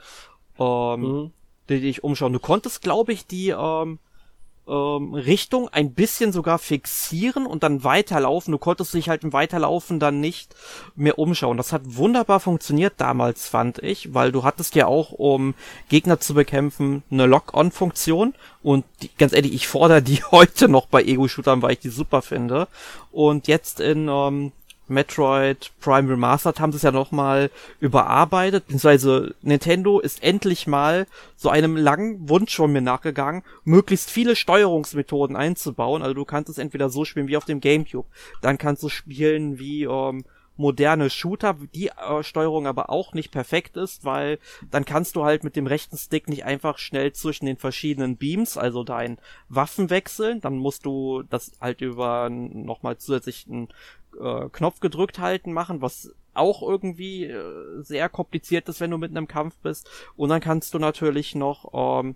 Speaker 2: ähm, mhm. dich umschauen. Du konntest, glaube ich, die ähm, ähm, Richtung ein bisschen sogar fixieren und dann weiterlaufen. Du konntest dich halt im Weiterlaufen dann nicht mehr umschauen. Das hat wunderbar funktioniert damals, fand ich, weil du hattest ja auch, um Gegner zu bekämpfen, eine Lock-on-Funktion und die, ganz ehrlich, ich fordere die heute noch bei Ego-Shootern, weil ich die super finde. Und jetzt in ähm, Metroid Prime Remastered haben sie es ja nochmal überarbeitet, beziehungsweise Nintendo ist endlich mal so einem langen Wunsch von mir nachgegangen, möglichst viele Steuerungsmethoden einzubauen. Also du kannst es entweder so spielen wie auf dem Gamecube, dann kannst du spielen wie ähm, moderne Shooter, die äh, Steuerung aber auch nicht perfekt ist, weil dann kannst du halt mit dem rechten Stick nicht einfach schnell zwischen den verschiedenen Beams, also deinen Waffen wechseln, dann musst du das halt über nochmal zusätzlichen äh, Knopf gedrückt halten machen, was auch irgendwie äh, sehr kompliziert ist, wenn du mitten im Kampf bist. Und dann kannst du natürlich noch ähm,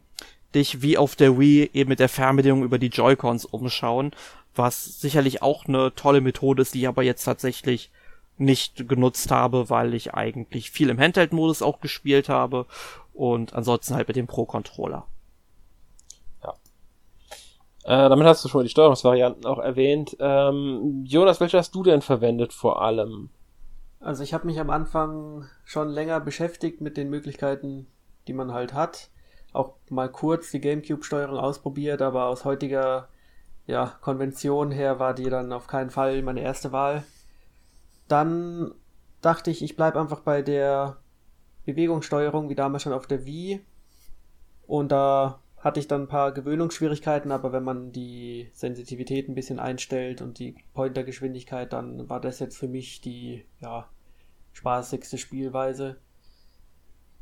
Speaker 2: dich wie auf der Wii eben mit der Fernbedienung über die Joy-Cons umschauen, was sicherlich auch eine tolle Methode ist, die ich aber jetzt tatsächlich nicht genutzt habe, weil ich eigentlich viel im Handheld-Modus auch gespielt habe und ansonsten halt mit dem Pro-Controller.
Speaker 1: Äh, damit hast du schon die Steuerungsvarianten auch erwähnt. Ähm, Jonas, welche hast du denn verwendet vor allem?
Speaker 3: Also ich habe mich am Anfang schon länger beschäftigt mit den Möglichkeiten, die man halt hat. Auch mal kurz die GameCube-Steuerung ausprobiert, aber aus heutiger ja, Konvention her war die dann auf keinen Fall meine erste Wahl. Dann dachte ich, ich bleibe einfach bei der Bewegungssteuerung wie damals schon auf der Wii. Und da hatte ich dann ein paar Gewöhnungsschwierigkeiten, aber wenn man die Sensitivität ein bisschen einstellt und die Pointergeschwindigkeit, dann war das jetzt für mich die ja, spaßigste Spielweise.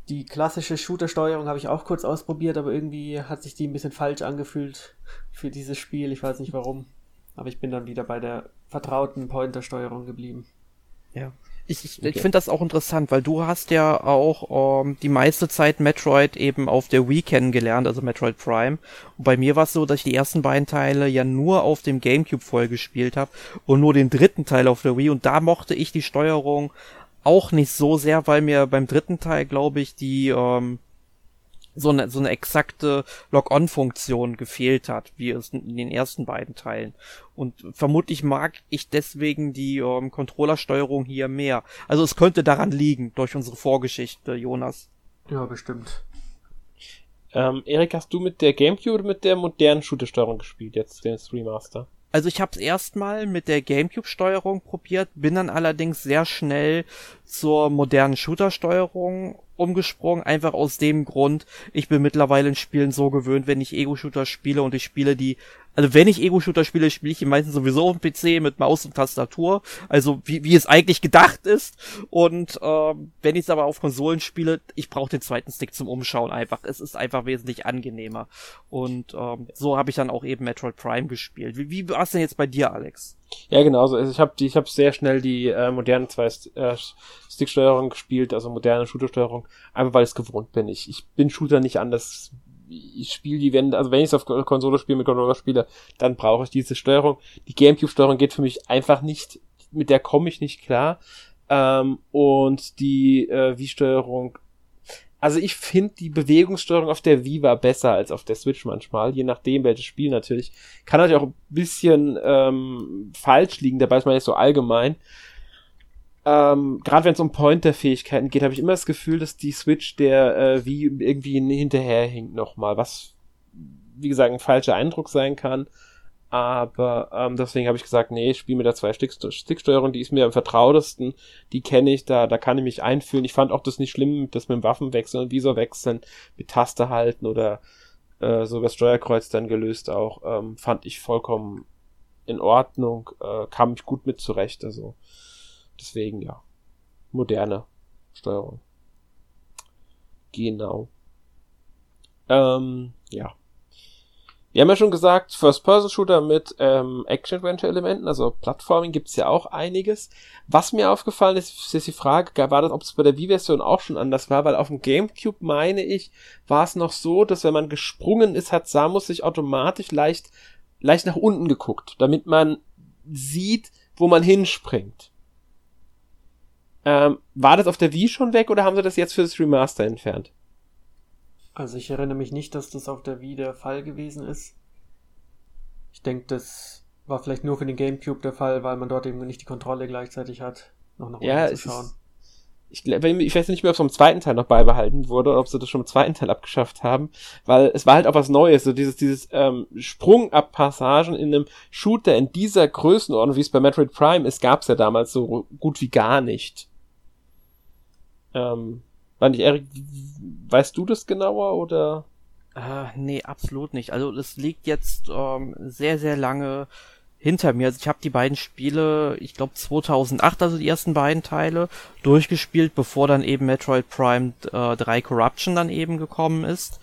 Speaker 3: die klassische Shooter-Steuerung habe ich auch kurz ausprobiert, aber irgendwie hat sich die ein bisschen falsch angefühlt für dieses Spiel. Ich weiß nicht warum. Aber ich bin dann wieder bei der vertrauten Pointer-Steuerung geblieben.
Speaker 2: Ja. Ich, ich, okay. ich finde das auch interessant, weil du hast ja auch ähm, die meiste Zeit Metroid eben auf der Wii kennengelernt, also Metroid Prime. Und bei mir war es so, dass ich die ersten beiden Teile ja nur auf dem GameCube voll gespielt habe und nur den dritten Teil auf der Wii. Und da mochte ich die Steuerung auch nicht so sehr, weil mir beim dritten Teil, glaube ich, die ähm, so eine, so eine exakte Log-on-Funktion gefehlt hat, wie es in den ersten beiden Teilen. Und vermutlich mag ich deswegen die ähm, Controllersteuerung hier mehr. Also es könnte daran liegen, durch unsere Vorgeschichte, Jonas.
Speaker 3: Ja, bestimmt.
Speaker 1: Ähm, Erik, hast du mit der Gamecube oder mit der modernen Shooter-Steuerung gespielt, jetzt den Remaster?
Speaker 2: Also ich habe es erstmal mit der GameCube-Steuerung probiert, bin dann allerdings sehr schnell zur modernen Shooter-Steuerung umgesprungen, einfach aus dem Grund, ich bin mittlerweile in Spielen so gewöhnt, wenn ich Ego-Shooter spiele und ich spiele die also wenn ich Ego-Shooter spiele, spiele ich die meistens sowieso auf dem PC mit Maus und Tastatur. Also wie, wie es eigentlich gedacht ist. Und ähm, wenn ich es aber auf Konsolen spiele, ich brauche den zweiten Stick zum Umschauen einfach. Es ist einfach wesentlich angenehmer. Und ähm, so habe ich dann auch eben Metroid Prime gespielt. Wie, wie war es denn jetzt bei dir, Alex?
Speaker 1: Ja, genau. Also ich habe ich hab sehr schnell die äh, modernen zwei äh, Stick-Steuerung gespielt, also moderne Shooter-Steuerung, einfach weil ich es gewohnt bin. Ich, ich bin Shooter nicht anders ich spiele die, wenn, also wenn ich es auf Konsole spiele, mit Controller spiele, dann brauche ich diese Steuerung. Die Gamecube-Steuerung geht für mich einfach nicht, mit der komme ich nicht klar. Ähm, und die äh, Wii-Steuerung, also ich finde die Bewegungssteuerung auf der Wii war besser als auf der Switch manchmal, je nachdem welches Spiel natürlich. Kann natürlich auch ein bisschen ähm, falsch liegen, dabei ist man jetzt so allgemein ähm, gerade wenn es um Pointer-Fähigkeiten geht, habe ich immer das Gefühl, dass die Switch der äh, wie irgendwie hinterherhinkt nochmal, was wie gesagt ein falscher Eindruck sein kann. Aber ähm, deswegen habe ich gesagt, nee, ich spiele mit der zwei Sticksteuerung, die ist mir am vertrautesten, die kenne ich, da, da kann ich mich einfühlen. Ich fand auch das nicht schlimm, das mit dem Waffenwechseln und Visor wechseln, mit Taste halten oder äh, so das Steuerkreuz dann gelöst auch, ähm, fand ich vollkommen in Ordnung, äh, kam ich gut mit zurecht. Also Deswegen ja. Moderne Steuerung. Genau. Ähm, ja. Wir haben ja schon gesagt, First-Person-Shooter mit ähm, Action-Adventure-Elementen, also Plattforming gibt's ja auch einiges. Was mir aufgefallen ist, ist die Frage, war das, ob es bei der Wii-Version auch schon anders war, weil auf dem Gamecube, meine ich, war es noch so, dass wenn man gesprungen ist, hat Samus sich automatisch leicht, leicht nach unten geguckt, damit man sieht, wo man hinspringt. Ähm, war das auf der Wii schon weg oder haben sie das jetzt für das Remaster entfernt?
Speaker 3: Also ich erinnere mich nicht, dass das auf der Wii der Fall gewesen ist. Ich denke, das war vielleicht nur für den GameCube der Fall, weil man dort eben nicht die Kontrolle gleichzeitig hat, noch nach
Speaker 1: ja, zu schauen. Ist, ich, ich weiß nicht mehr, ob es vom zweiten Teil noch beibehalten wurde oder ob sie das schon im zweiten Teil abgeschafft haben, weil es war halt auch was Neues, so dieses, dieses ähm, Sprung-Ab-Passagen in einem Shooter in dieser Größenordnung, wie es bei Metroid Prime ist, gab es ja damals so gut wie gar nicht. Ähm, war nicht, Erik, weißt du das genauer oder?
Speaker 2: Äh, nee, absolut nicht. Also es liegt jetzt ähm, sehr, sehr lange hinter mir. Also ich habe die beiden Spiele, ich glaube 2008, also die ersten beiden Teile, durchgespielt, bevor dann eben Metroid Prime äh, 3 Corruption dann eben gekommen ist.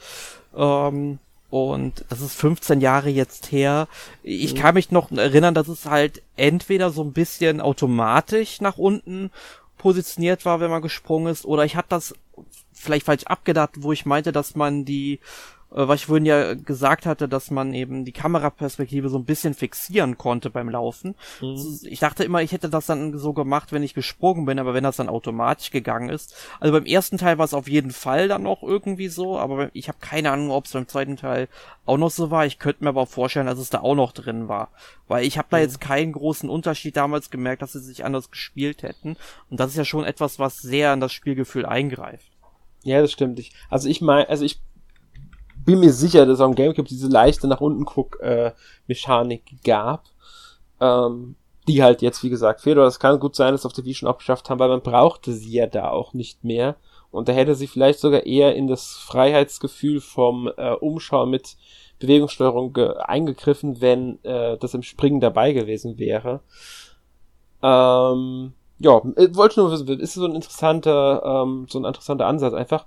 Speaker 2: Ähm, und das ist 15 Jahre jetzt her. Ich mhm. kann mich noch erinnern, dass es halt entweder so ein bisschen automatisch nach unten positioniert war, wenn man gesprungen ist, oder ich hatte das vielleicht falsch abgedacht, wo ich meinte, dass man die, äh, was ich vorhin ja gesagt hatte, dass man eben die Kameraperspektive so ein bisschen fixieren konnte beim Laufen. Mhm. Ich dachte immer, ich hätte das dann so gemacht, wenn ich gesprungen bin, aber wenn das dann automatisch gegangen ist. Also beim ersten Teil war es auf jeden Fall dann noch irgendwie so, aber ich habe keine Ahnung, ob es beim zweiten Teil auch noch so war. Ich könnte mir aber auch vorstellen, dass es da auch noch drin war. Weil ich habe da mhm. jetzt keinen großen Unterschied damals gemerkt, dass sie sich anders gespielt hätten. Und das ist ja schon etwas, was sehr an das Spielgefühl eingreift.
Speaker 1: Ja, das stimmt. Ich, also ich meine, also ich bin mir sicher, dass es am Gamecube diese leichte nach unten guck äh, Mechanik gab. Ähm, die halt jetzt, wie gesagt, fehlt. Oder es kann gut sein, dass auf der Wii schon abgeschafft haben, weil man brauchte sie ja da auch nicht mehr. Und da hätte sie vielleicht sogar eher in das Freiheitsgefühl vom äh, Umschau mit Bewegungssteuerung eingegriffen, wenn äh, das im Springen dabei gewesen wäre. Ähm, ja, äh, wollte nur wissen, ist so ein interessanter, ähm, so ein interessanter Ansatz einfach.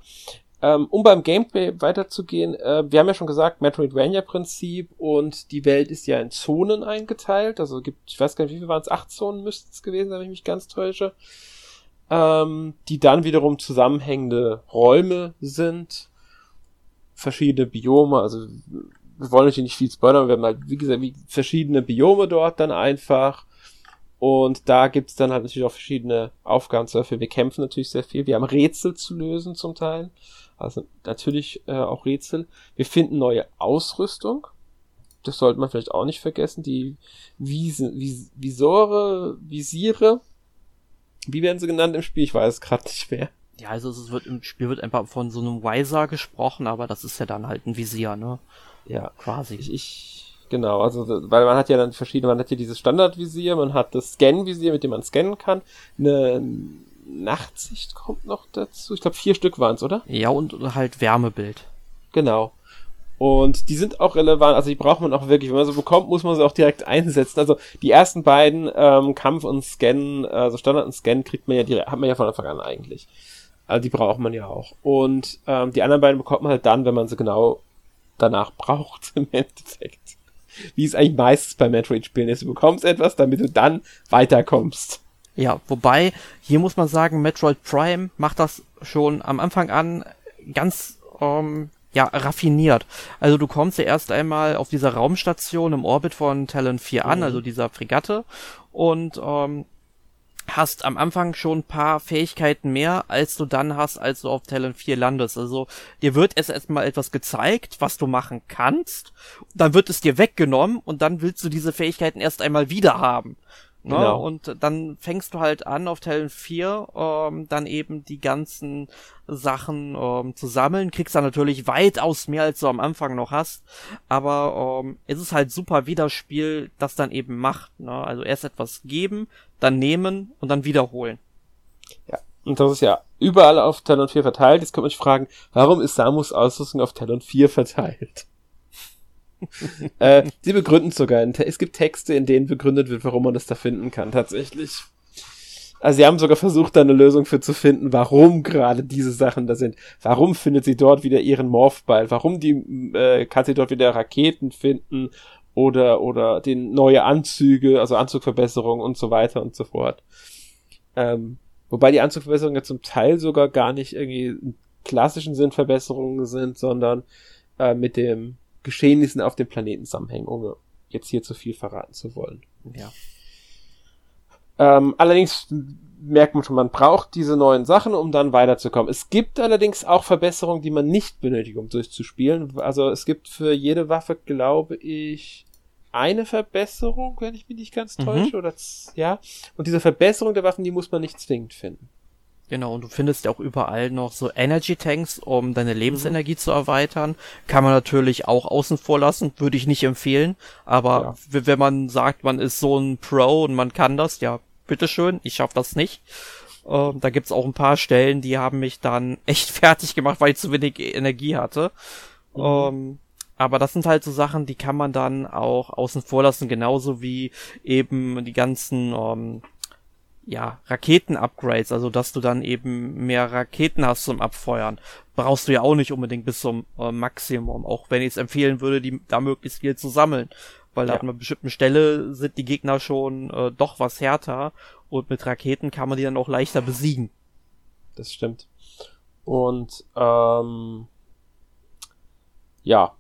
Speaker 1: Ähm, um beim Gameplay weiterzugehen, äh, wir haben ja schon gesagt, Metroidvania-Prinzip und die Welt ist ja in Zonen eingeteilt. Also gibt, ich weiß gar nicht, wie viel waren es, acht Zonen müssten es gewesen wenn ich mich ganz täusche. Ähm, die dann wiederum zusammenhängende Räume sind. Verschiedene Biome, also wir wollen natürlich nicht viel spoilern, wir haben halt, wie gesagt, wie verschiedene Biome dort dann einfach. Und da gibt's dann halt natürlich auch verschiedene Aufgaben dafür. Wir kämpfen natürlich sehr viel. Wir haben Rätsel zu lösen zum Teil. Also natürlich äh, auch Rätsel. Wir finden neue Ausrüstung. Das sollte man vielleicht auch nicht vergessen. Die Vis Vis Visore, Visiere. Wie werden sie genannt im Spiel? Ich weiß es gerade nicht mehr.
Speaker 2: Ja, also es wird im Spiel wird einfach von so einem Wiser gesprochen, aber das ist ja dann halt ein Visier, ne?
Speaker 1: Ja, quasi. Ich, ich genau, also weil man hat ja dann verschiedene, man hat ja dieses Standardvisier, man hat das Scan-Visier, mit dem man scannen kann, eine Nachtsicht kommt noch dazu. Ich glaube, vier Stück waren es, oder?
Speaker 2: Ja, und halt Wärmebild.
Speaker 1: Genau. Und die sind auch relevant, also die braucht man auch wirklich. Wenn man sie bekommt, muss man sie auch direkt einsetzen. Also die ersten beiden ähm, Kampf und Scan, also Standard und Scan kriegt man ja direkt, hat man ja von Anfang an eigentlich. Also die braucht man ja auch. Und ähm, die anderen beiden bekommt man halt dann, wenn man sie genau danach braucht, im Endeffekt. Wie es eigentlich meistens bei Metroid-Spielen ist. Du bekommst etwas, damit du dann weiterkommst.
Speaker 2: Ja, wobei, hier muss man sagen, Metroid Prime macht das schon am Anfang an ganz ähm, ja, raffiniert. Also du kommst ja erst einmal auf dieser Raumstation im Orbit von Talon 4 an, mhm. also dieser Fregatte, und ähm, hast am Anfang schon ein paar Fähigkeiten mehr, als du dann hast, als du auf Talon 4 landest. Also dir wird erst erstmal etwas gezeigt, was du machen kannst, dann wird es dir weggenommen und dann willst du diese Fähigkeiten erst einmal wieder haben. Ne? Genau. Und dann fängst du halt an, auf Talon 4 ähm, dann eben die ganzen Sachen ähm, zu sammeln. Kriegst dann natürlich weitaus mehr, als du am Anfang noch hast. Aber ähm, es ist halt super, wie das Spiel das dann eben macht. Ne? Also erst etwas geben, dann nehmen und dann wiederholen.
Speaker 1: Ja, und das ist ja überall auf Talon 4 verteilt. Jetzt kann man sich fragen, warum ist Samus Ausrüstung auf Talon 4 verteilt? äh, sie begründen sogar. Es gibt Texte, in denen begründet wird, warum man das da finden kann, tatsächlich. Also sie haben sogar versucht, da eine Lösung für zu finden, warum gerade diese Sachen da sind. Warum findet sie dort wieder ihren Morphball? Warum die, äh, kann sie dort wieder Raketen finden oder, oder den neue Anzüge, also Anzugverbesserungen und so weiter und so fort. Ähm, wobei die Anzugverbesserungen ja zum Teil sogar gar nicht irgendwie klassischen Sinn Verbesserungen sind, sondern äh, mit dem Geschehnissen auf dem Planeten zusammenhängen, ohne jetzt hier zu viel verraten zu wollen.
Speaker 2: Ja.
Speaker 1: Ähm, allerdings merkt man schon, man braucht diese neuen Sachen, um dann weiterzukommen. Es gibt allerdings auch Verbesserungen, die man nicht benötigt, um durchzuspielen. Also es gibt für jede Waffe, glaube ich, eine Verbesserung, wenn ich mich nicht ganz mhm. täusche, mhm. oder ja. Und diese Verbesserung der Waffen, die muss man nicht zwingend finden.
Speaker 2: Genau, und du findest ja auch überall noch so Energy Tanks, um deine Lebensenergie mhm. zu erweitern. Kann man natürlich auch außen vor lassen, würde ich nicht empfehlen. Aber ja. wenn man sagt, man ist so ein Pro und man kann das, ja, bitteschön, ich schaff das nicht. Ähm, da gibt's auch ein paar Stellen, die haben mich dann echt fertig gemacht, weil ich zu wenig Energie hatte. Mhm. Ähm, aber das sind halt so Sachen, die kann man dann auch außen vor lassen, genauso wie eben die ganzen ähm, ja, Raketen-Upgrades, also dass du dann eben mehr Raketen hast zum Abfeuern, brauchst du ja auch nicht unbedingt bis zum äh, Maximum, auch wenn ich es empfehlen würde, die da möglichst viel zu sammeln. Weil ja. an einer bestimmten Stelle sind die Gegner schon äh, doch was härter und mit Raketen kann man die dann auch leichter besiegen.
Speaker 1: Das stimmt. Und ähm, ja,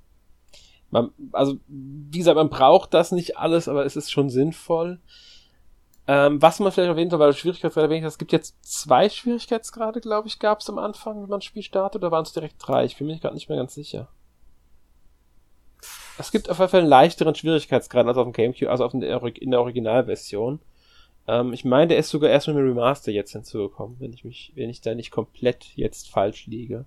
Speaker 1: man, also wie gesagt, man braucht das nicht alles, aber es ist schon sinnvoll. Ähm, was man vielleicht erwähnt soll, weil Schwierigkeitsgrade erwähnt es gibt jetzt zwei Schwierigkeitsgrade, glaube ich, gab es am Anfang, wenn man das Spiel startet, oder waren es direkt drei? Ich bin mir gerade nicht mehr ganz sicher. Es gibt auf jeden Fall einen leichteren Schwierigkeitsgrad als auf dem GameCube, also auf der, in der Originalversion. Ähm, ich meine, der ist sogar erst mit dem Remaster jetzt hinzugekommen, wenn ich mich, wenn ich da nicht komplett jetzt falsch liege.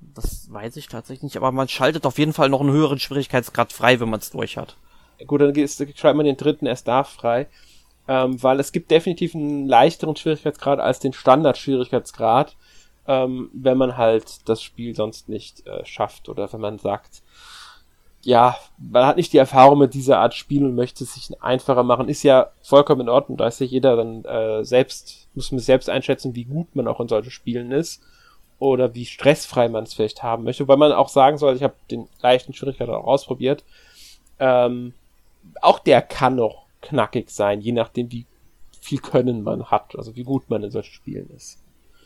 Speaker 2: Das weiß ich tatsächlich nicht, aber man schaltet auf jeden Fall noch einen höheren Schwierigkeitsgrad frei, wenn man es durch hat.
Speaker 1: Gut, dann schreibt man den dritten erst da frei ähm, weil es gibt definitiv einen leichteren Schwierigkeitsgrad als den Standard-Schwierigkeitsgrad, ähm, wenn man halt das Spiel sonst nicht äh, schafft oder wenn man sagt, ja, man hat nicht die Erfahrung mit dieser Art Spiel und möchte es sich einfacher machen, ist ja vollkommen in Ordnung. Da ist ja jeder dann äh, selbst, muss man selbst einschätzen, wie gut man auch in solchen Spielen ist oder wie stressfrei man es vielleicht haben möchte. Weil man auch sagen soll, ich habe den leichten Schwierigkeiten auch ausprobiert. Ähm, auch der kann noch knackig sein, je nachdem, wie viel Können man hat, also wie gut man in solchen Spielen ist.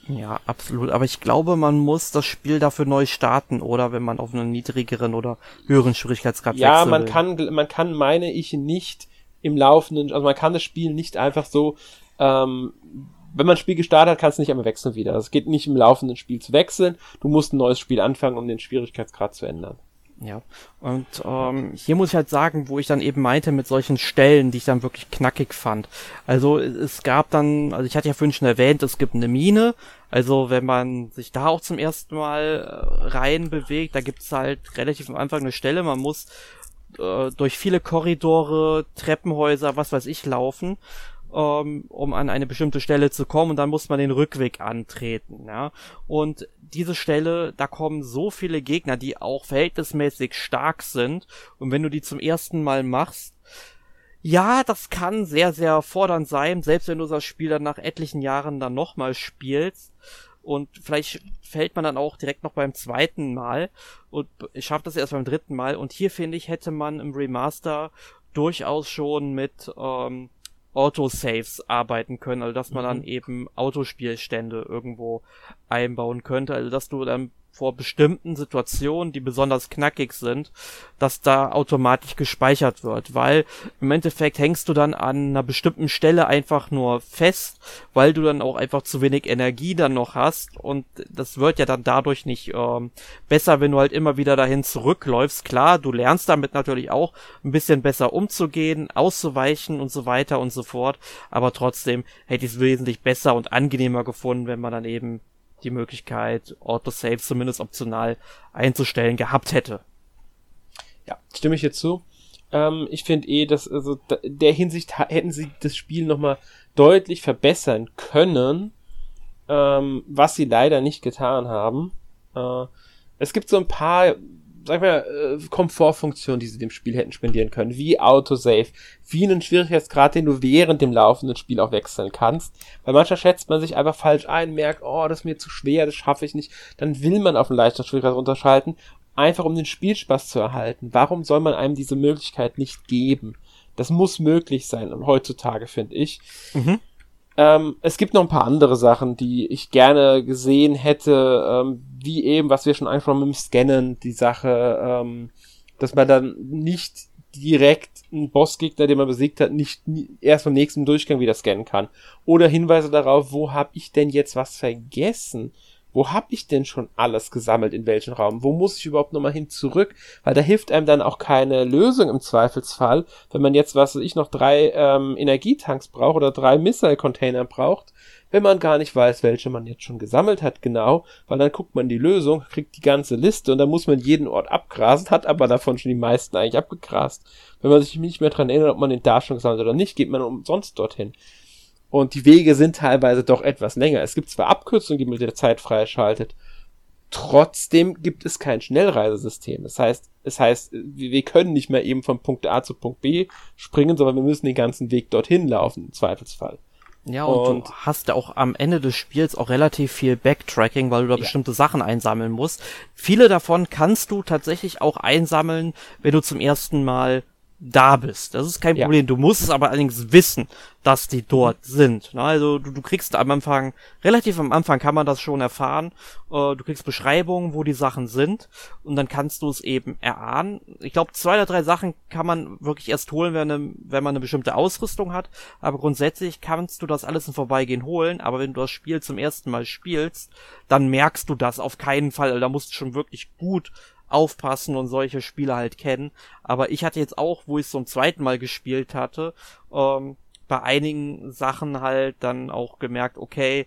Speaker 2: Ja, absolut. Aber ich glaube, man muss das Spiel dafür neu starten, oder wenn man auf einen niedrigeren oder höheren Schwierigkeitsgrad
Speaker 1: Ja, man will. kann, man kann, meine ich, nicht im laufenden, also man kann das Spiel nicht einfach so, ähm, wenn man ein Spiel gestartet hat, kannst du nicht einmal wechseln wieder. Es geht nicht im laufenden Spiel zu wechseln. Du musst ein neues Spiel anfangen, um den Schwierigkeitsgrad zu ändern.
Speaker 2: Ja, und ähm, hier muss ich halt sagen, wo ich dann eben meinte mit solchen Stellen, die ich dann wirklich knackig fand. Also es gab dann, also ich hatte ja vorhin schon erwähnt, es gibt eine Mine. Also wenn man sich da auch zum ersten Mal äh, rein bewegt, da gibt's halt relativ am Anfang eine Stelle, man muss äh, durch viele Korridore, Treppenhäuser, was weiß ich, laufen ähm, um an eine bestimmte Stelle zu kommen und dann muss man den Rückweg antreten. Ja? Und diese Stelle, da kommen so viele Gegner, die auch verhältnismäßig stark sind und wenn du die zum ersten Mal machst, ja, das kann sehr, sehr fordernd sein, selbst wenn du das Spiel dann nach etlichen Jahren dann nochmal spielst. Und vielleicht fällt man dann auch direkt noch beim zweiten Mal und schafft das erst beim dritten Mal. Und hier finde ich, hätte man im Remaster durchaus schon mit ähm, Autosaves arbeiten können, also dass man mhm. dann eben Autospielstände irgendwo einbauen könnte, also dass du dann vor bestimmten Situationen, die besonders knackig sind, dass da automatisch gespeichert wird, weil im Endeffekt hängst du dann an einer bestimmten Stelle einfach nur fest, weil du dann auch einfach zu wenig Energie dann noch hast. Und das wird ja dann dadurch nicht ähm, besser, wenn du halt immer wieder dahin zurückläufst. Klar, du lernst damit natürlich auch ein bisschen besser umzugehen, auszuweichen und so weiter und so fort, aber trotzdem hätte ich es wesentlich besser und angenehmer gefunden, wenn man dann eben die Möglichkeit, Autosave zumindest optional einzustellen gehabt hätte.
Speaker 1: Ja, stimme ich jetzt zu. Ähm, ich finde eh, dass also der Hinsicht hätten sie das Spiel nochmal deutlich verbessern können, ähm, was sie leider nicht getan haben. Äh, es gibt so ein paar sag mal, äh, Komfortfunktionen, die sie dem Spiel hätten spendieren können, wie Autosave, wie einen Schwierigkeitsgrad, den du während dem laufenden Spiel auch wechseln kannst. Weil manchmal schätzt man sich einfach falsch ein, merkt, oh, das ist mir zu schwer, das schaffe ich nicht. Dann will man auf einen leichter Schwierigkeitsgrad runterschalten, einfach um den Spielspaß zu erhalten. Warum soll man einem diese Möglichkeit nicht geben? Das muss möglich sein heutzutage, finde ich. Mhm. Ähm, es gibt noch ein paar andere Sachen, die ich gerne gesehen hätte, ähm, wie eben, was wir schon angesprochen haben, mit dem Scannen, die Sache, ähm, dass man dann nicht direkt einen Bossgegner, den man besiegt hat, nicht erst beim nächsten Durchgang wieder scannen kann. Oder Hinweise darauf, wo habe ich denn jetzt was vergessen? Wo habe ich denn schon alles gesammelt, in welchem Raum? Wo muss ich überhaupt nochmal hin zurück? Weil da hilft einem dann auch keine Lösung im Zweifelsfall, wenn man jetzt, was weiß ich, noch drei ähm, Energietanks braucht oder drei Missile-Container braucht, wenn man gar nicht weiß, welche man jetzt schon gesammelt hat, genau, weil dann guckt man die Lösung, kriegt die ganze Liste und dann muss man jeden Ort abgrasen, hat aber davon schon die meisten eigentlich abgegrast. Wenn man sich nicht mehr dran erinnert, ob man den da schon gesammelt hat oder nicht, geht man umsonst dorthin. Und die Wege sind teilweise doch etwas länger. Es gibt zwar Abkürzungen, die man mit der Zeit freischaltet. Trotzdem gibt es kein Schnellreisesystem. Das heißt, es heißt, wir können nicht mehr eben von Punkt A zu Punkt B springen, sondern wir müssen den ganzen Weg dorthin laufen, im Zweifelsfall.
Speaker 2: Ja, und, und, du hast ja auch am Ende des Spiels auch relativ viel Backtracking, weil du da ja. bestimmte Sachen einsammeln musst. Viele davon kannst du tatsächlich auch einsammeln, wenn du zum ersten Mal da bist. Das ist kein ja. Problem. Du musst es aber allerdings wissen, dass die dort sind. Also du, du kriegst am Anfang, relativ am Anfang kann man das schon erfahren. Äh, du kriegst Beschreibungen, wo die Sachen sind und dann kannst du es eben erahnen. Ich glaube, zwei oder drei Sachen kann man wirklich erst holen, wenn, wenn man eine bestimmte Ausrüstung hat. Aber grundsätzlich kannst du das alles im Vorbeigehen holen. Aber wenn du das Spiel zum ersten Mal spielst, dann merkst du das auf keinen Fall. Da musst du schon wirklich gut aufpassen und solche Spiele halt kennen. Aber ich hatte jetzt auch, wo ich es zum zweiten Mal gespielt hatte, ähm, bei einigen Sachen halt dann auch gemerkt, okay,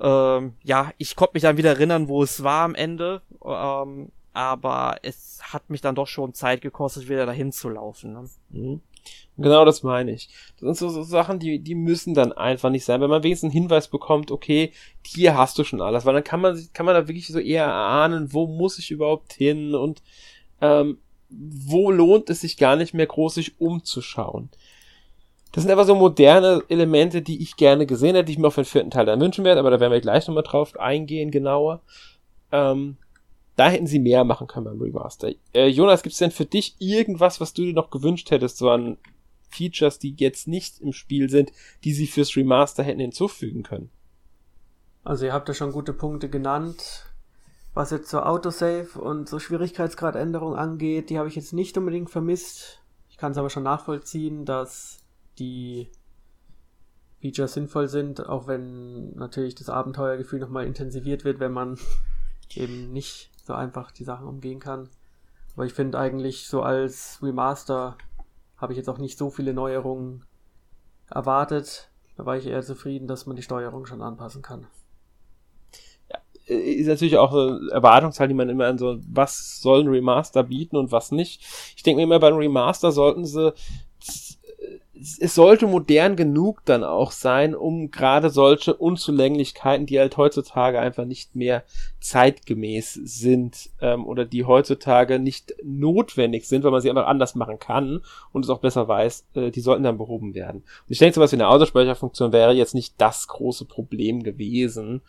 Speaker 2: ähm, ja, ich konnte mich dann wieder erinnern, wo es war am Ende. Ähm, aber es hat mich dann doch schon Zeit gekostet, wieder dahin zu laufen. Ne?
Speaker 1: Mhm. Genau das meine ich. Das sind so, so Sachen, die, die müssen dann einfach nicht sein. Wenn man wenigstens einen Hinweis bekommt, okay, hier hast du schon alles, weil dann kann man, kann man da wirklich so eher erahnen, wo muss ich überhaupt hin und ähm, wo lohnt es sich gar nicht mehr groß sich umzuschauen. Das sind einfach so moderne Elemente, die ich gerne gesehen hätte, die ich mir auf den vierten Teil dann wünschen werde, aber da werden wir gleich nochmal drauf eingehen, genauer. Ähm, da hätten sie mehr machen können beim Remaster. Äh, Jonas, gibt es denn für dich irgendwas, was du dir noch gewünscht hättest, so an Features, die jetzt nicht im Spiel sind, die sie fürs Remaster hätten hinzufügen können?
Speaker 3: Also ihr habt ja schon gute Punkte genannt. Was jetzt so Autosave und so Schwierigkeitsgradänderung angeht, die habe ich jetzt nicht unbedingt vermisst. Ich kann es aber schon nachvollziehen, dass die Features sinnvoll sind, auch wenn natürlich das Abenteuergefühl nochmal intensiviert wird, wenn man eben nicht so einfach die Sachen umgehen kann. Aber ich finde eigentlich so als Remaster habe ich jetzt auch nicht so viele Neuerungen erwartet. Da war ich eher zufrieden, dass man die Steuerung schon anpassen kann.
Speaker 1: Ja, ist natürlich auch eine Erwartungszahl, die man immer an so, was soll ein Remaster bieten und was nicht. Ich denke mir immer, beim Remaster sollten sie es sollte modern genug dann auch sein, um gerade solche Unzulänglichkeiten, die halt heutzutage einfach nicht mehr zeitgemäß sind ähm, oder die heutzutage nicht notwendig sind, weil man sie einfach anders machen kann und es auch besser weiß, äh, die sollten dann behoben werden. Und ich denke, sowas wie eine Autospeicherfunktion wäre jetzt nicht das große Problem gewesen.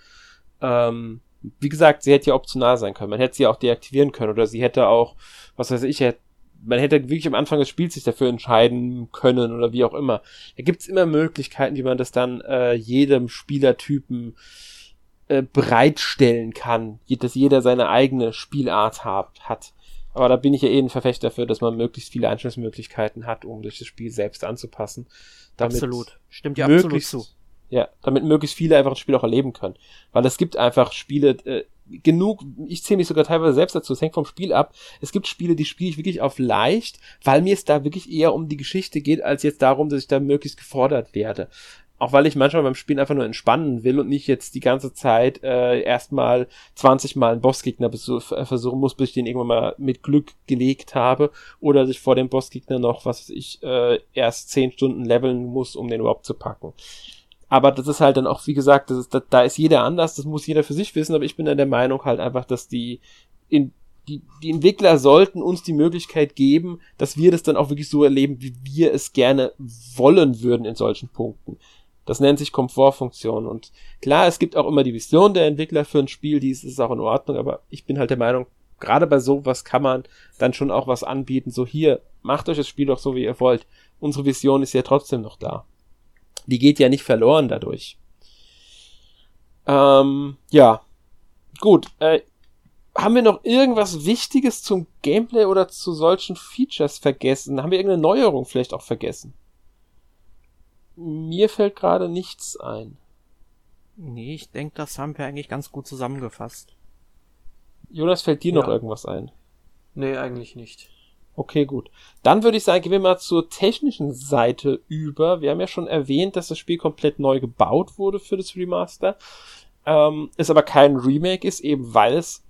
Speaker 1: Ähm, wie gesagt, sie hätte ja optional sein können. Man hätte sie auch deaktivieren können oder sie hätte auch, was weiß ich, hätte man hätte wirklich am Anfang des Spiels sich dafür entscheiden können oder wie auch immer. Da gibt's immer Möglichkeiten, wie man das dann äh, jedem Spielertypen äh, bereitstellen kann, dass jeder seine eigene Spielart hat, hat. Aber da bin ich ja eh ein Verfechter dafür, dass man möglichst viele Einstellungsmöglichkeiten hat, um sich das Spiel selbst anzupassen.
Speaker 2: absolut. Stimmt ja absolut zu.
Speaker 1: Ja, damit möglichst viele einfach das Spiel auch erleben können. Weil es gibt einfach Spiele, äh, genug, ich zähle mich sogar teilweise selbst dazu, es hängt vom Spiel ab. Es gibt Spiele, die spiele ich wirklich auf leicht, weil mir es da wirklich eher um die Geschichte geht, als jetzt darum, dass ich da möglichst gefordert werde. Auch weil ich manchmal beim Spielen einfach nur entspannen will und nicht jetzt die ganze Zeit äh, erstmal 20 Mal einen Bossgegner äh, versuchen muss, bis ich den irgendwann mal mit Glück gelegt habe. Oder dass ich vor dem Bossgegner noch, was ich, äh, erst 10 Stunden leveln muss, um den überhaupt zu packen. Aber das ist halt dann auch, wie gesagt, das ist, da, da ist jeder anders, das muss jeder für sich wissen, aber ich bin dann der Meinung halt einfach, dass die, in, die, die Entwickler sollten uns die Möglichkeit geben, dass wir das dann auch wirklich so erleben, wie wir es gerne wollen würden in solchen Punkten. Das nennt sich Komfortfunktion. Und klar, es gibt auch immer die Vision der Entwickler für ein Spiel, die ist, ist auch in Ordnung, aber ich bin halt der Meinung, gerade bei sowas kann man dann schon auch was anbieten. So hier, macht euch das Spiel doch so, wie ihr wollt. Unsere Vision ist ja trotzdem noch da die geht ja nicht verloren dadurch. Ähm, ja. Gut. Äh, haben wir noch irgendwas Wichtiges zum Gameplay oder zu solchen Features vergessen? Haben wir irgendeine Neuerung vielleicht auch vergessen? Mir fällt gerade nichts ein.
Speaker 2: Nee, ich denke, das haben wir eigentlich ganz gut zusammengefasst.
Speaker 1: Jonas, fällt dir ja. noch irgendwas ein?
Speaker 3: Nee, eigentlich nicht.
Speaker 1: Okay, gut. Dann würde ich sagen, gehen wir mal zur technischen Seite über. Wir haben ja schon erwähnt, dass das Spiel komplett neu gebaut wurde für das Remaster. Ähm, es aber kein Remake ist, eben weil es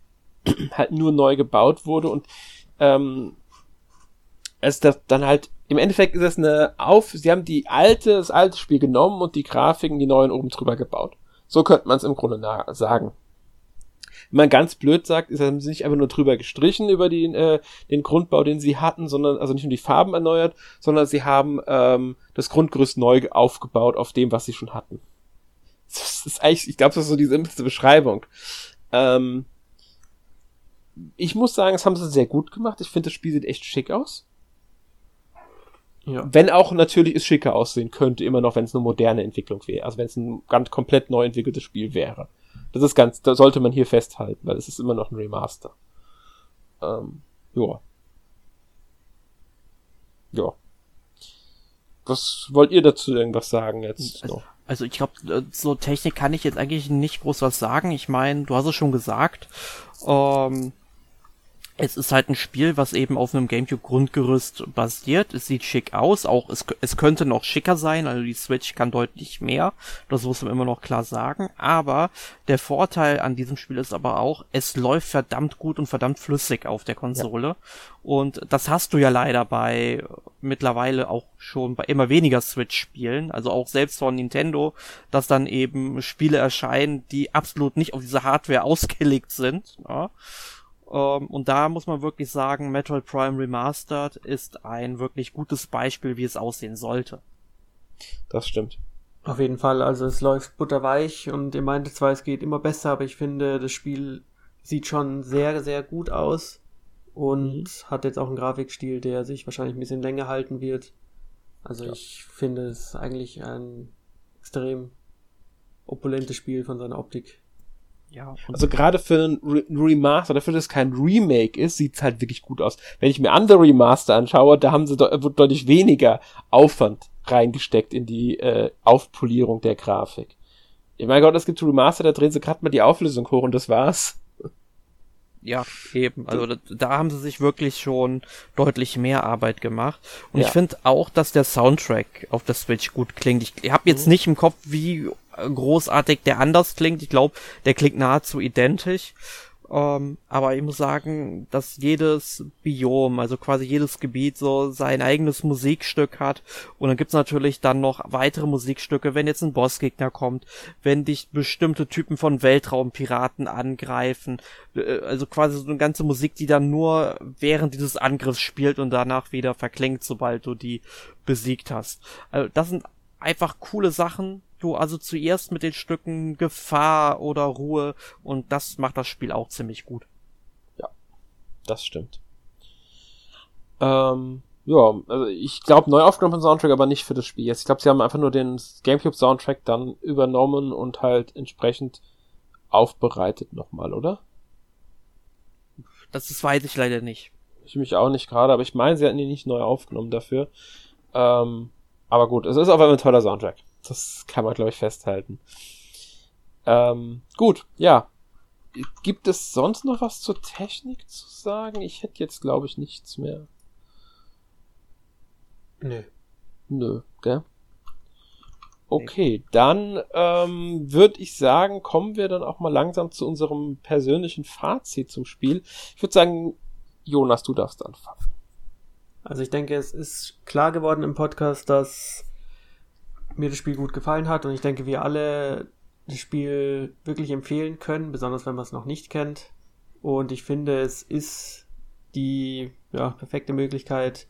Speaker 1: halt nur neu gebaut wurde und ähm, es dann halt im Endeffekt ist es eine auf, sie haben die alte, das alte Spiel genommen und die Grafiken, die neuen oben drüber gebaut. So könnte man es im Grunde sagen wenn man ganz blöd sagt, ist haben sie nicht einfach nur drüber gestrichen über den, äh, den Grundbau, den sie hatten, sondern also nicht nur die Farben erneuert, sondern sie haben ähm, das Grundgerüst neu aufgebaut auf dem, was sie schon hatten. Das ist eigentlich, ich glaube, das ist so die simpelste Beschreibung. Ähm, ich muss sagen, das haben sie sehr gut gemacht. Ich finde, das Spiel sieht echt schick aus. Ja. Wenn auch natürlich es schicker aussehen könnte, immer noch, wenn es eine moderne Entwicklung wäre. Also wenn es ein ganz komplett neu entwickeltes Spiel wäre. Das ist ganz, da sollte man hier festhalten, weil es ist immer noch ein Remaster. Ähm, ja. Ja. Was wollt ihr dazu irgendwas sagen jetzt
Speaker 2: also, noch? Also ich glaube, äh, so Technik kann ich jetzt eigentlich nicht groß was sagen. Ich meine, du hast es schon gesagt. Ähm, es ist halt ein Spiel, was eben auf einem GameCube-Grundgerüst basiert. Es sieht schick aus, auch es, es könnte noch schicker sein, also die Switch kann deutlich mehr, das muss man immer noch klar sagen. Aber der Vorteil an diesem Spiel ist aber auch, es läuft verdammt gut und verdammt flüssig auf der Konsole. Ja. Und das hast du ja leider bei mittlerweile auch schon bei immer weniger Switch-Spielen, also auch selbst von Nintendo, dass dann eben Spiele erscheinen, die absolut nicht auf diese Hardware ausgelegt sind. Ja Ähm, und da muss man wirklich sagen, Metroid Prime Remastered ist ein wirklich gutes Beispiel, wie es aussehen sollte.
Speaker 1: Das stimmt.
Speaker 3: Auf jeden Fall, also es läuft butterweich und ihr meinte zwar, es geht immer besser, aber ich finde, das Spiel sieht schon sehr, sehr gut aus und mhm. hat jetzt auch einen Grafikstil, der sich wahrscheinlich ein bisschen länger halten wird. Also ja. ich finde es eigentlich ein extrem opulentes Spiel von seiner Optik.
Speaker 1: Ja. Also gerade für ein Re Remaster, dafür, dass es kein Remake ist, sieht's halt wirklich gut aus. Wenn ich mir andere Remaster anschaue, da haben sie de deutlich weniger Aufwand reingesteckt in die äh, Aufpolierung der Grafik. Ich meine Gott, es gibt Remaster, da drehen sie gerade mal die Auflösung hoch und das war's.
Speaker 2: Ja, eben. Also da, da haben sie sich wirklich schon deutlich mehr Arbeit gemacht. Und ja. ich finde auch, dass der Soundtrack auf der Switch gut klingt. Ich, ich habe jetzt mhm. nicht im Kopf, wie großartig der anders klingt. Ich glaube, der klingt nahezu identisch. Ähm, aber ich muss sagen, dass jedes Biom, also quasi jedes Gebiet so sein eigenes Musikstück hat. Und dann gibt's natürlich dann noch weitere Musikstücke, wenn jetzt ein Bossgegner kommt, wenn dich bestimmte Typen von Weltraumpiraten angreifen. Äh, also quasi so eine ganze Musik, die dann nur während dieses Angriffs spielt und danach wieder verklingt, sobald du die besiegt hast. Also das sind einfach coole Sachen, du also zuerst mit den Stücken Gefahr oder Ruhe und das macht das Spiel auch ziemlich gut.
Speaker 1: Ja, das stimmt. Ähm, ja, also ich glaube neu aufgenommen Soundtrack, aber nicht für das Spiel. Jetzt, ich glaube, sie haben einfach nur den GameCube Soundtrack dann übernommen und halt entsprechend aufbereitet nochmal, oder?
Speaker 2: Das ist, weiß ich leider nicht.
Speaker 1: Ich mich auch nicht gerade, aber ich meine, sie hatten ihn nicht neu aufgenommen dafür. Ähm, aber gut, es ist auf einmal ein toller Soundtrack. Das kann man, glaube ich, festhalten. Ähm, gut, ja. Gibt es sonst noch was zur Technik zu sagen? Ich hätte jetzt, glaube ich, nichts mehr.
Speaker 3: Nö.
Speaker 1: Nö, gell? Okay, dann ähm, würde ich sagen, kommen wir dann auch mal langsam zu unserem persönlichen Fazit zum Spiel. Ich würde sagen, Jonas, du darfst anfangen.
Speaker 3: Also ich denke, es ist klar geworden im Podcast, dass mir das Spiel gut gefallen hat und ich denke, wir alle das Spiel wirklich empfehlen können, besonders wenn man es noch nicht kennt. Und ich finde, es ist die ja, perfekte Möglichkeit,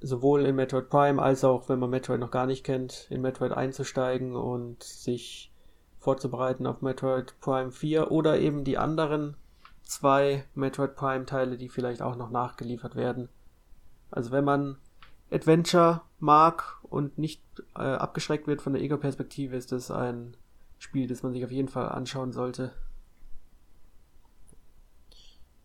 Speaker 3: sowohl in Metroid Prime als auch, wenn man Metroid noch gar nicht kennt, in Metroid einzusteigen und sich vorzubereiten auf Metroid Prime 4 oder eben die anderen zwei Metroid Prime Teile, die vielleicht auch noch nachgeliefert werden. Also wenn man Adventure mag und nicht äh, abgeschreckt wird von der Ego-Perspektive, ist das ein Spiel, das man sich auf jeden Fall anschauen sollte.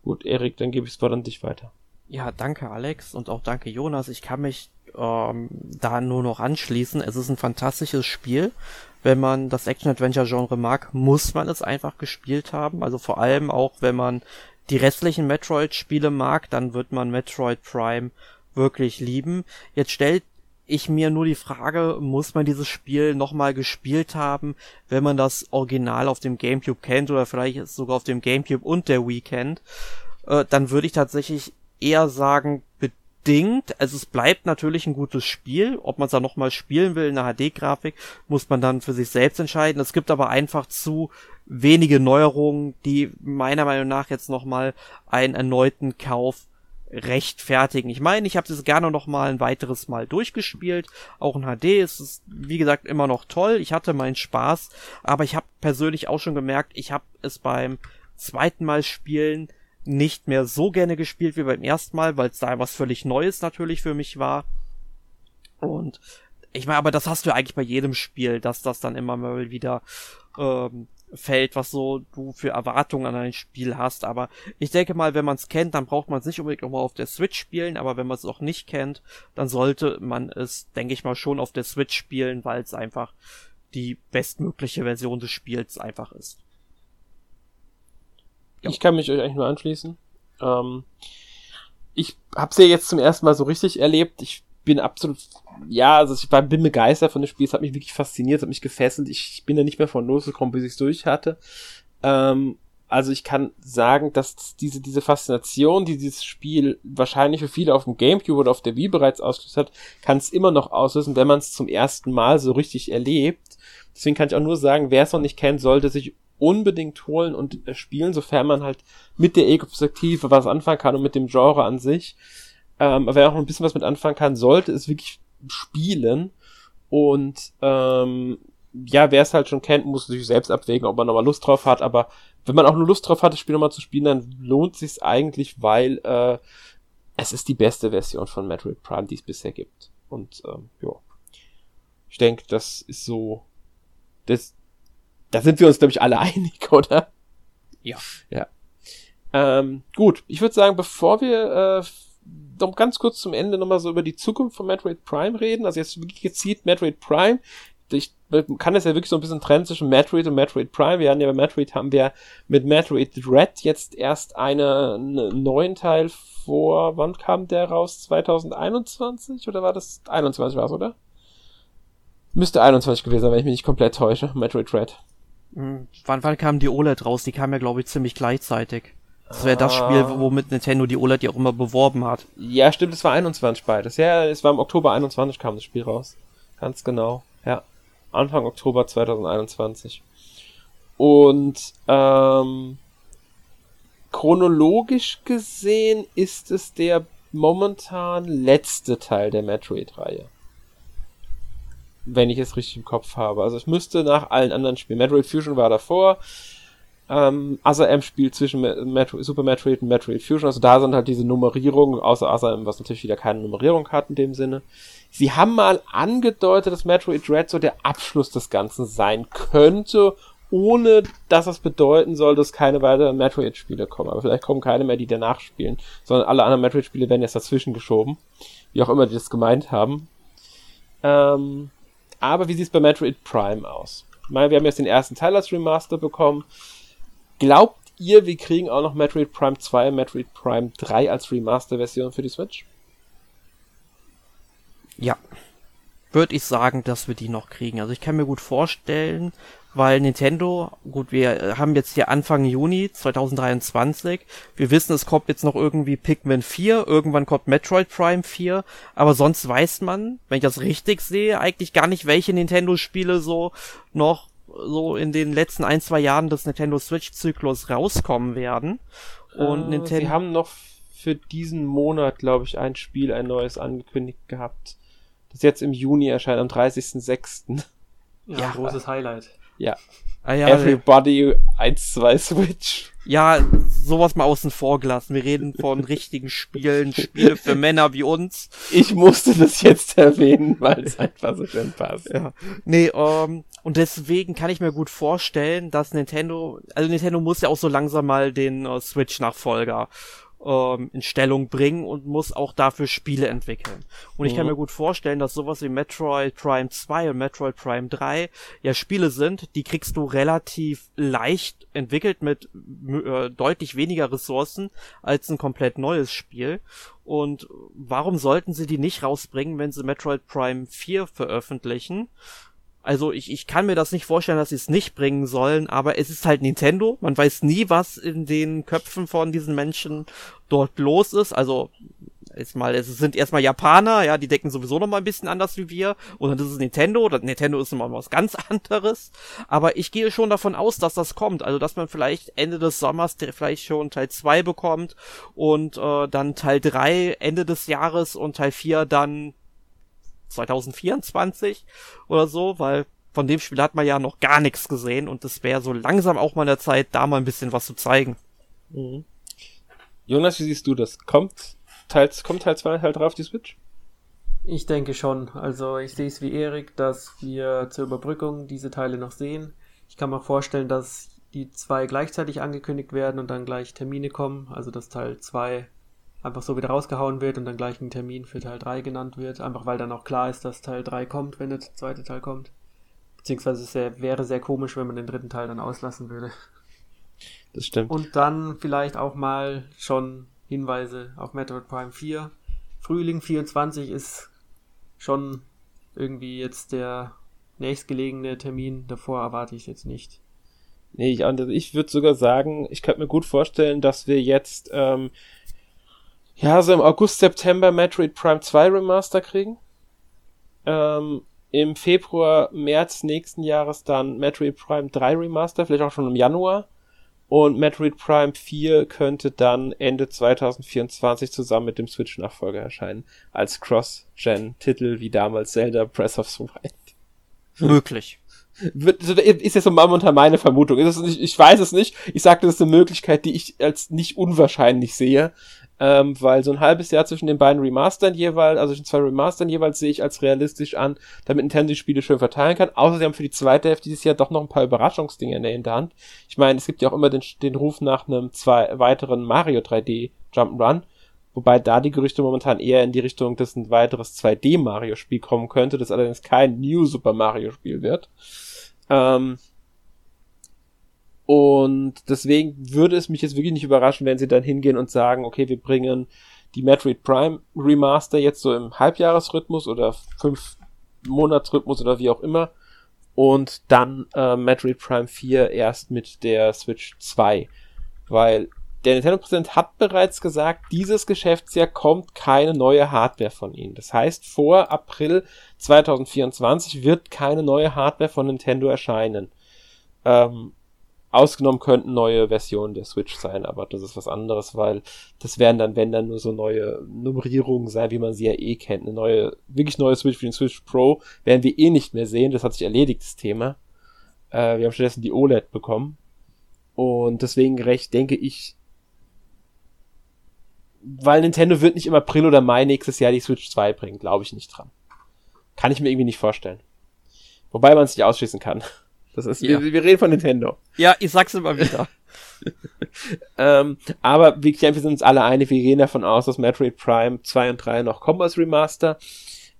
Speaker 1: Gut, Erik, dann gebe ich es Wort an dich weiter.
Speaker 2: Ja, danke Alex und auch danke Jonas. Ich kann mich ähm, da nur noch anschließen. Es ist ein fantastisches Spiel. Wenn man das Action-Adventure-Genre mag, muss man es einfach gespielt haben. Also vor allem auch, wenn man die restlichen Metroid-Spiele mag, dann wird man Metroid Prime wirklich lieben. Jetzt stellt ich mir nur die Frage, muss man dieses Spiel nochmal gespielt haben, wenn man das Original auf dem GameCube kennt oder vielleicht sogar auf dem GameCube und der Wii kennt, äh, dann würde ich tatsächlich eher sagen, bedingt. Also es bleibt natürlich ein gutes Spiel. Ob man es da nochmal spielen will in der HD-Grafik, muss man dann für sich selbst entscheiden. Es gibt aber einfach zu wenige Neuerungen, die meiner Meinung nach jetzt nochmal einen erneuten Kauf rechtfertigen. Ich meine, ich habe es gerne noch mal ein weiteres Mal durchgespielt. Auch in HD ist es, wie gesagt, immer noch toll. Ich hatte meinen Spaß, aber ich habe persönlich auch schon gemerkt, ich habe es beim zweiten Mal spielen nicht mehr so gerne gespielt wie beim ersten Mal, weil es da was völlig Neues natürlich für mich war. Und ich meine, aber das hast du eigentlich bei jedem Spiel, dass das dann immer mal wieder ähm, fällt, was so du für Erwartungen an ein Spiel hast. Aber ich denke mal, wenn man es kennt, dann braucht man es nicht unbedingt nochmal auf der Switch spielen. Aber wenn man es auch nicht kennt, dann sollte man es, denke ich mal, schon auf der Switch spielen, weil es einfach die bestmögliche Version des Spiels einfach ist.
Speaker 1: Ja. Ich kann mich euch eigentlich nur anschließen. Ähm, ich habe sie ja jetzt zum ersten Mal so richtig erlebt. Ich bin absolut, ja, also ich war, bin begeistert von dem Spiel, es hat mich wirklich fasziniert, es hat mich gefesselt, ich bin da nicht mehr von losgekommen, bis ich es durch hatte. Ähm, also ich kann sagen, dass diese, diese Faszination, die dieses Spiel wahrscheinlich für viele auf dem Gamecube oder auf der Wii bereits ausgelöst hat, kann es immer noch auslösen, wenn man es zum ersten Mal so richtig erlebt. Deswegen kann ich auch nur sagen, wer es noch nicht kennt, sollte sich unbedingt holen und äh, spielen, sofern man halt mit der Ego-Perspektive was anfangen kann und mit dem Genre an sich. Ähm, wer auch ein bisschen was mit anfangen kann, sollte es wirklich spielen. Und ähm, ja, wer es halt schon kennt, muss sich selbst abwägen, ob man nochmal Lust drauf hat. Aber wenn man auch nur Lust drauf hat, das Spiel nochmal zu spielen, dann lohnt sich's eigentlich, weil äh, es ist die beste Version von Metroid Prime, die es bisher gibt. Und ähm, ja, ich denke, das ist so, das, da sind wir uns glaube ich alle einig, oder?
Speaker 2: Ja.
Speaker 1: Ja. Ähm, gut, ich würde sagen, bevor wir äh, noch ganz kurz zum Ende nochmal so über die Zukunft von Metroid Prime reden. Also jetzt wirklich gezielt Metroid Prime. Ich kann es ja wirklich so ein bisschen trennen zwischen Metroid und Metroid Prime. Wir haben ja bei Metroid haben wir mit Metroid Red jetzt erst eine, einen neuen Teil vor, wann kam der raus? 2021? Oder war das 21 war es, oder? Müsste 21 gewesen sein, wenn ich mich nicht komplett täusche. Metroid Red.
Speaker 2: Mhm. Wann, wann kam die OLED raus? Die kam ja, glaube ich, ziemlich gleichzeitig. Das wäre das Spiel,
Speaker 1: Ah.
Speaker 2: womit Nintendo die OLED ja auch immer beworben hat.
Speaker 1: Ja, stimmt, es war 21 beides. Ja, es war im Oktober 21 kam das Spiel raus. Ganz genau. Ja. Anfang Oktober 2021. Und ähm, chronologisch gesehen ist es der momentan letzte Teil der Metroid-Reihe. Wenn ich es richtig im Kopf habe. Also es müsste nach allen anderen Spielen. Metroid Fusion war davor. Ähm, Other spielt zwischen Me- Metro Super Metroid und Metroid Fusion. Also da sind halt diese Nummerierungen, außer Other M, was natürlich wieder keine Nummerierung hat in dem Sinne. Sie haben mal angedeutet, dass Metroid Dread so der Abschluss des Ganzen sein könnte, ohne dass es bedeuten soll, dass keine weiteren Metroid-Spiele kommen. Aber vielleicht kommen keine mehr, die danach spielen, sondern alle anderen Metroid-Spiele werden jetzt dazwischen geschoben. Wie auch immer die das gemeint haben. Ähm, aber wie sieht's bei Metroid Prime aus? Ich meine, wir haben jetzt den ersten Teil als Remaster bekommen. Glaubt ihr, wir kriegen auch noch Metroid Prime 2 und Metroid Prime 3 als Remaster-Version für die Switch?
Speaker 2: Ja. Würde ich sagen, dass wir die noch kriegen. Also ich kann mir gut vorstellen, weil Nintendo, gut, wir äh, haben jetzt hier Anfang Juni 2023. Wir wissen, es kommt jetzt noch irgendwie Pikmin 4, irgendwann kommt Metroid Prime 4, aber sonst weiß man, wenn ich das richtig sehe, eigentlich gar nicht, welche Nintendo-Spiele so noch so in den letzten ein, zwei Jahren des Nintendo Switch-Zyklus rauskommen werden. Und
Speaker 1: Äh,
Speaker 2: Nintendo.
Speaker 1: Sie haben noch für diesen Monat, glaube ich, ein Spiel, ein neues angekündigt gehabt. Das jetzt im Juni erscheint, am 30.06.
Speaker 3: Ja,
Speaker 1: Ja.
Speaker 3: ein großes Highlight.
Speaker 1: Ja.
Speaker 2: ah, ja,
Speaker 1: Everybody 1, 2 Switch.
Speaker 2: Ja, sowas mal außen vor gelassen. Wir reden von richtigen Spielen, Spiele für Männer wie uns.
Speaker 1: Ich musste das jetzt erwähnen, weil es einfach so schön passt.
Speaker 2: Ja. Nee, ähm, und deswegen kann ich mir gut vorstellen, dass Nintendo, also Nintendo muss ja auch so langsam mal den äh, Switch-Nachfolger ähm, in Stellung bringen und muss auch dafür Spiele entwickeln. Und ich kann
Speaker 1: Mhm.
Speaker 2: mir gut vorstellen, dass sowas wie Metroid Prime 2 und Metroid Prime 3 ja Spiele sind, die kriegst du relativ leicht entwickelt mit äh, deutlich weniger Ressourcen als ein komplett neues Spiel. Und warum sollten sie die nicht rausbringen, wenn sie Metroid Prime 4 veröffentlichen? Also ich, ich kann mir das nicht vorstellen, dass sie es nicht bringen sollen, aber es ist halt Nintendo. Man weiß nie, was in den Köpfen von diesen Menschen dort los ist. Also jetzt mal, es sind erstmal Japaner, ja, die denken sowieso noch mal ein bisschen anders wie wir. Und dann ist es Nintendo, das Nintendo ist immer was ganz anderes. Aber ich gehe schon davon aus, dass das kommt. Also dass man vielleicht Ende des Sommers vielleicht schon Teil 2 bekommt und äh, dann Teil 3 Ende des Jahres und Teil 4 dann 2024 oder so, weil von dem Spiel hat man ja noch gar nichts gesehen und es wäre so langsam auch mal der Zeit, da mal ein bisschen was zu zeigen.
Speaker 1: Mhm. Jonas, wie siehst du das? Kommt Teil, kommt Teil 2, Teil 3 auf die Switch?
Speaker 3: Ich denke schon. Also ich sehe es wie Erik, dass wir zur Überbrückung diese Teile noch sehen. Ich kann mir vorstellen, dass die zwei gleichzeitig angekündigt werden und dann gleich Termine kommen. Also dass Teil 2 einfach so wieder rausgehauen wird und dann gleich ein Termin für Teil 3 genannt wird. Einfach weil dann auch klar ist, dass Teil 3 kommt, wenn der zweite Teil kommt. Beziehungsweise es wär- wäre sehr komisch, wenn man den dritten Teil dann auslassen würde.
Speaker 1: Das stimmt.
Speaker 3: Und dann vielleicht auch mal schon Hinweise auf Metroid Prime 4. Frühling 24 ist schon irgendwie jetzt der nächstgelegene Termin. Davor erwarte ich jetzt nicht.
Speaker 1: Nee, ich, ich würde sogar sagen, ich könnte mir gut vorstellen, dass wir jetzt ähm, ja so im August, September Metroid Prime 2 Remaster kriegen. Ähm, im Februar, März nächsten Jahres dann Metroid Prime 3 Remaster, vielleicht auch schon im Januar. Und Metroid Prime 4 könnte dann Ende 2024 zusammen mit dem Switch-Nachfolger erscheinen. Als Cross-Gen-Titel wie damals Zelda Breath of the Wild.
Speaker 2: Möglich.
Speaker 1: Ist jetzt so momentan meine Vermutung. Nicht, ich weiß es nicht. Ich sage, das ist eine Möglichkeit, die ich als nicht unwahrscheinlich sehe ähm, weil so ein halbes Jahr zwischen den beiden Remastern jeweils, also zwischen zwei Remastern jeweils sehe ich als realistisch an, damit Nintendo die Spiele schön verteilen kann. Außer sie haben für die zweite Hälfte dieses Jahr doch noch ein paar Überraschungsdinge in der Hinterhand. Ich meine, es gibt ja auch immer den, den Ruf nach einem zwei weiteren Mario 3D Jump'n'Run. Wobei da die Gerüchte momentan eher in die Richtung, dass ein weiteres 2D Mario Spiel kommen könnte, das allerdings kein New Super Mario Spiel wird. Ähm, und deswegen würde es mich jetzt wirklich nicht überraschen, wenn sie dann hingehen und sagen, okay, wir bringen die Metroid Prime Remaster jetzt so im Halbjahresrhythmus oder fünf Monatsrhythmus oder wie auch immer. Und dann äh, Metroid Prime 4 erst mit der Switch 2. Weil der Nintendo-Präsident hat bereits gesagt, dieses Geschäftsjahr kommt keine neue Hardware von ihnen. Das heißt, vor April 2024 wird keine neue Hardware von Nintendo erscheinen. Ähm, Ausgenommen könnten neue Versionen der Switch sein, aber das ist was anderes, weil das werden dann, wenn dann nur so neue Nummerierungen sein, wie man sie ja eh kennt. Eine neue, wirklich neue Switch für den Switch Pro werden wir eh nicht mehr sehen. Das hat sich erledigt, das Thema. Äh, wir haben stattdessen die OLED bekommen. Und deswegen recht denke ich, weil Nintendo wird nicht im April oder Mai nächstes Jahr die Switch 2 bringen, glaube ich nicht dran. Kann ich mir irgendwie nicht vorstellen. Wobei man es nicht ausschließen kann. Das ist, ja. wir, wir, reden von Nintendo.
Speaker 2: Ja, ich sag's immer wieder.
Speaker 1: ähm, aber wir, wir sind uns alle einig, wir gehen davon aus, dass Metroid Prime 2 und 3 noch kommen als Remaster.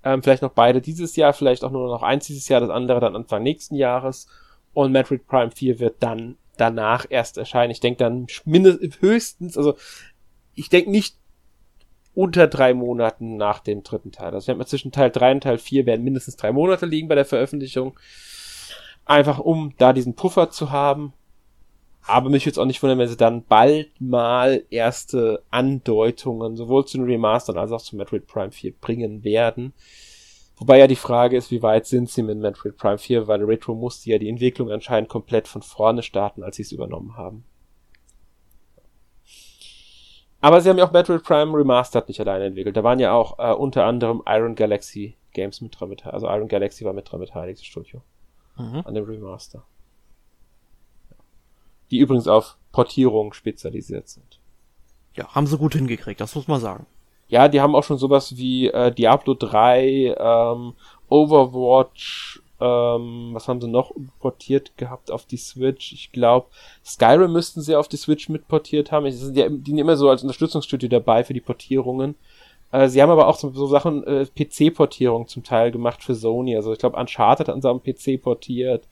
Speaker 1: Ähm, vielleicht noch beide dieses Jahr, vielleicht auch nur noch eins dieses Jahr, das andere dann Anfang nächsten Jahres. Und Metroid Prime 4 wird dann danach erst erscheinen. Ich denke dann mindestens höchstens, also ich denke nicht unter drei Monaten nach dem dritten Teil. Also ich denke mal zwischen Teil 3 und Teil 4 werden mindestens drei Monate liegen bei der Veröffentlichung. Einfach um da diesen Puffer zu haben. Aber mich jetzt auch nicht wundern, wenn sie dann bald mal erste Andeutungen sowohl zu den Remastern als auch zu Metroid Prime 4 bringen werden. Wobei ja die Frage ist, wie weit sind sie mit Metroid Prime 4, weil Retro musste ja die Entwicklung anscheinend komplett von vorne starten, als sie es übernommen haben. Aber sie haben ja auch Metroid Prime Remastered nicht alleine entwickelt. Da waren ja auch äh, unter anderem Iron Galaxy Games mit dran beteiligt. Also Iron Galaxy war mit dran beteiligt, das Studio mhm. an dem Remaster. Die übrigens auf Portierung spezialisiert sind.
Speaker 2: Ja, haben sie gut hingekriegt, das muss man sagen.
Speaker 1: Ja, die haben auch schon sowas wie äh, Diablo 3, ähm, Overwatch, ähm, was haben sie noch portiert gehabt auf die Switch? Ich glaube, Skyrim müssten sie auf die Switch mitportiert haben. Die sind, ja, die sind immer so als Unterstützungsstudio dabei für die Portierungen. Äh, sie haben aber auch so, so Sachen, äh, PC-Portierung zum Teil gemacht für Sony. Also ich glaube, Uncharted an seinem PC portiert.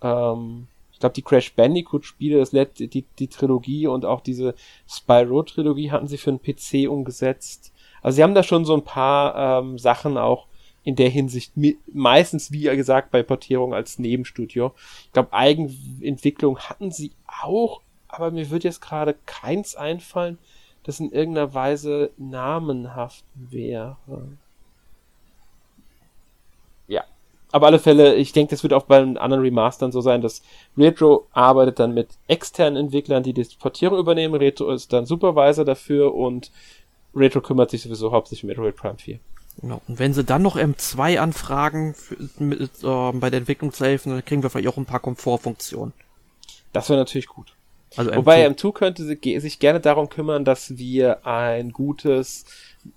Speaker 1: Ähm, ich glaube, die Crash Bandicoot-Spiele, die, die, Trilogie und auch diese Spyro-Trilogie hatten sie für einen PC umgesetzt. Also sie haben da schon so ein paar ähm, Sachen auch in der Hinsicht meistens, wie gesagt, bei Portierung als Nebenstudio. Ich glaube, Eigenentwicklung hatten sie auch, aber mir wird jetzt gerade keins einfallen das in irgendeiner Weise namenhaft wäre. Ja. Aber alle Fälle, ich denke, das wird auch bei den anderen Remastern so sein, dass Retro arbeitet dann mit externen Entwicklern, die die Portierung übernehmen. Retro ist dann Supervisor dafür und Retro kümmert sich sowieso hauptsächlich um Metroid Prime 4.
Speaker 2: Genau. Und wenn sie dann noch M2 anfragen für, mit, äh, bei der Entwicklung zu helfen, dann kriegen wir vielleicht auch ein paar Komfortfunktionen.
Speaker 1: Das wäre natürlich gut. Also Wobei M2 könnte sich gerne darum kümmern, dass wir ein gutes,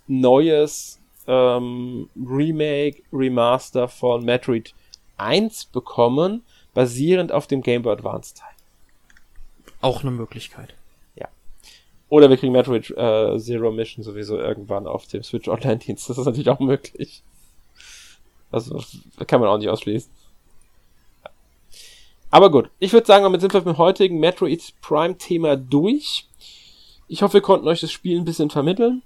Speaker 1: neues ähm, Remake, Remaster von Metroid 1 bekommen, basierend auf dem Game Boy Advance Teil.
Speaker 2: Auch eine Möglichkeit.
Speaker 1: Ja. Oder wir kriegen Metroid äh, Zero Mission sowieso irgendwann auf dem Switch Online Dienst. Das ist natürlich auch möglich. Also, kann man auch nicht ausschließen. Aber gut, ich würde sagen, damit sind wir mit dem heutigen Metroid Prime Thema durch. Ich hoffe, wir konnten euch das Spiel ein bisschen vermitteln.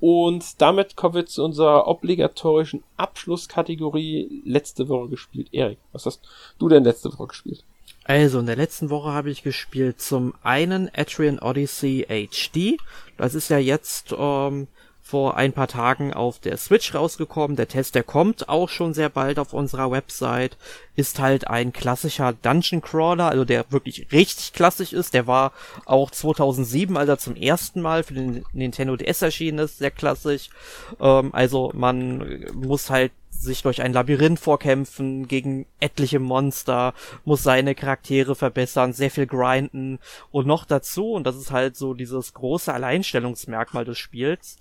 Speaker 1: Und damit kommen wir zu unserer obligatorischen Abschlusskategorie letzte Woche gespielt. Erik, was hast du denn letzte Woche gespielt?
Speaker 2: Also, in der letzten Woche habe ich gespielt zum einen Atrian Odyssey HD. Das ist ja jetzt ähm, vor ein paar Tagen auf der Switch rausgekommen. Der Test, der kommt auch schon sehr bald auf unserer Website, ist halt ein klassischer Dungeon Crawler, also der wirklich richtig klassisch ist. Der war auch 2007, als er zum ersten Mal für den Nintendo DS erschienen ist, sehr klassisch. Ähm, also man muss halt sich durch ein Labyrinth vorkämpfen gegen etliche Monster, muss seine Charaktere verbessern, sehr viel grinden und noch dazu, und das ist halt so dieses große Alleinstellungsmerkmal des Spiels,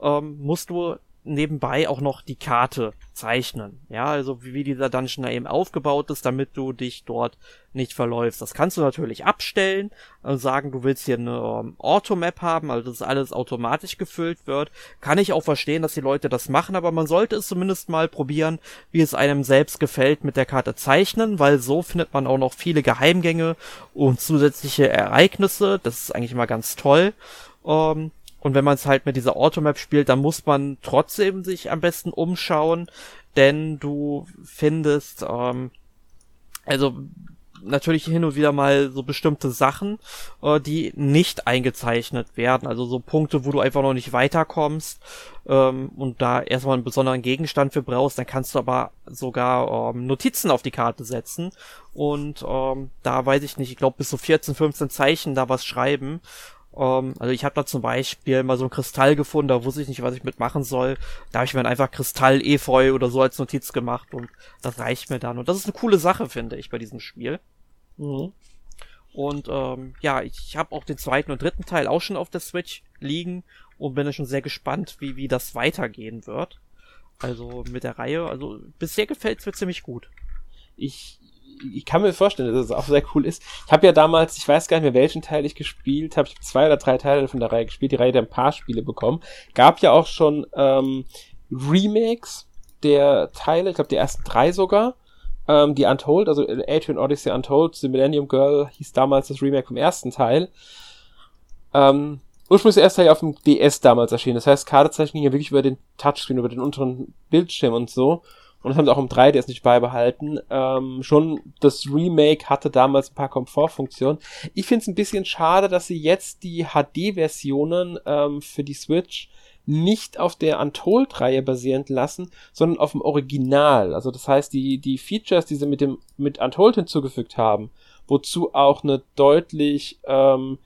Speaker 2: ähm, musst du nebenbei auch noch die Karte zeichnen. Ja, also wie, wie dieser Dungeon da eben aufgebaut ist, damit du dich dort nicht verläufst. Das kannst du natürlich abstellen, also sagen, du willst hier eine ähm, Automap haben, also dass alles automatisch gefüllt wird. Kann ich auch verstehen, dass die Leute das machen, aber man sollte es zumindest mal probieren, wie es einem selbst gefällt mit der Karte zeichnen, weil so findet man auch noch viele Geheimgänge und zusätzliche Ereignisse. Das ist eigentlich immer ganz toll. Ähm, und wenn man es halt mit dieser Automap spielt, dann muss man trotzdem sich am besten umschauen, denn du findest, ähm, also natürlich hin und wieder mal so bestimmte Sachen, äh, die nicht eingezeichnet werden. Also so Punkte, wo du einfach noch nicht weiterkommst ähm, und da erstmal einen besonderen Gegenstand für brauchst, dann kannst du aber sogar ähm, Notizen auf die Karte setzen und ähm, da weiß ich nicht, ich glaube bis zu 14, 15 Zeichen da was schreiben ähm, also ich habe da zum Beispiel mal so ein Kristall gefunden, da wusste ich nicht, was ich mitmachen soll. Da habe ich mir dann einfach Kristall-Efeu oder so als Notiz gemacht und das reicht mir dann. Und das ist eine coole Sache, finde ich, bei diesem Spiel. Mhm. Und ähm, ja, ich, habe auch den zweiten und dritten Teil auch schon auf der Switch liegen und bin da schon sehr gespannt, wie, wie das weitergehen wird. Also mit der Reihe. Also bisher gefällt's mir ziemlich gut.
Speaker 1: Ich ich kann mir vorstellen, dass es auch sehr cool ist. Ich habe ja damals, ich weiß gar nicht mehr, welchen Teil ich gespielt habe. Ich habe zwei oder drei Teile von der Reihe gespielt. Die Reihe hat ein paar Spiele bekommen. Gab ja auch schon ähm, Remakes der Teile, ich glaube die ersten drei sogar. Ähm, die Untold, also Adrian Odyssey Untold, The Millennium Girl hieß damals das Remake vom ersten Teil. Ähm, ursprünglich der erste Teil auf dem DS damals erschienen. Das heißt, Kartezeichen ging ja wirklich über den Touchscreen, über den unteren Bildschirm und so und das haben sie auch im 3DS nicht beibehalten. Ähm, schon das Remake hatte damals ein paar Komfortfunktionen. Ich finde es ein bisschen schade, dass sie jetzt die HD-Versionen ähm, für die Switch nicht auf der Untold-Reihe basierend lassen, sondern auf dem Original. Also das heißt, die, die Features, die sie mit dem mit Untold hinzugefügt haben, wozu auch eine deutlich ähm,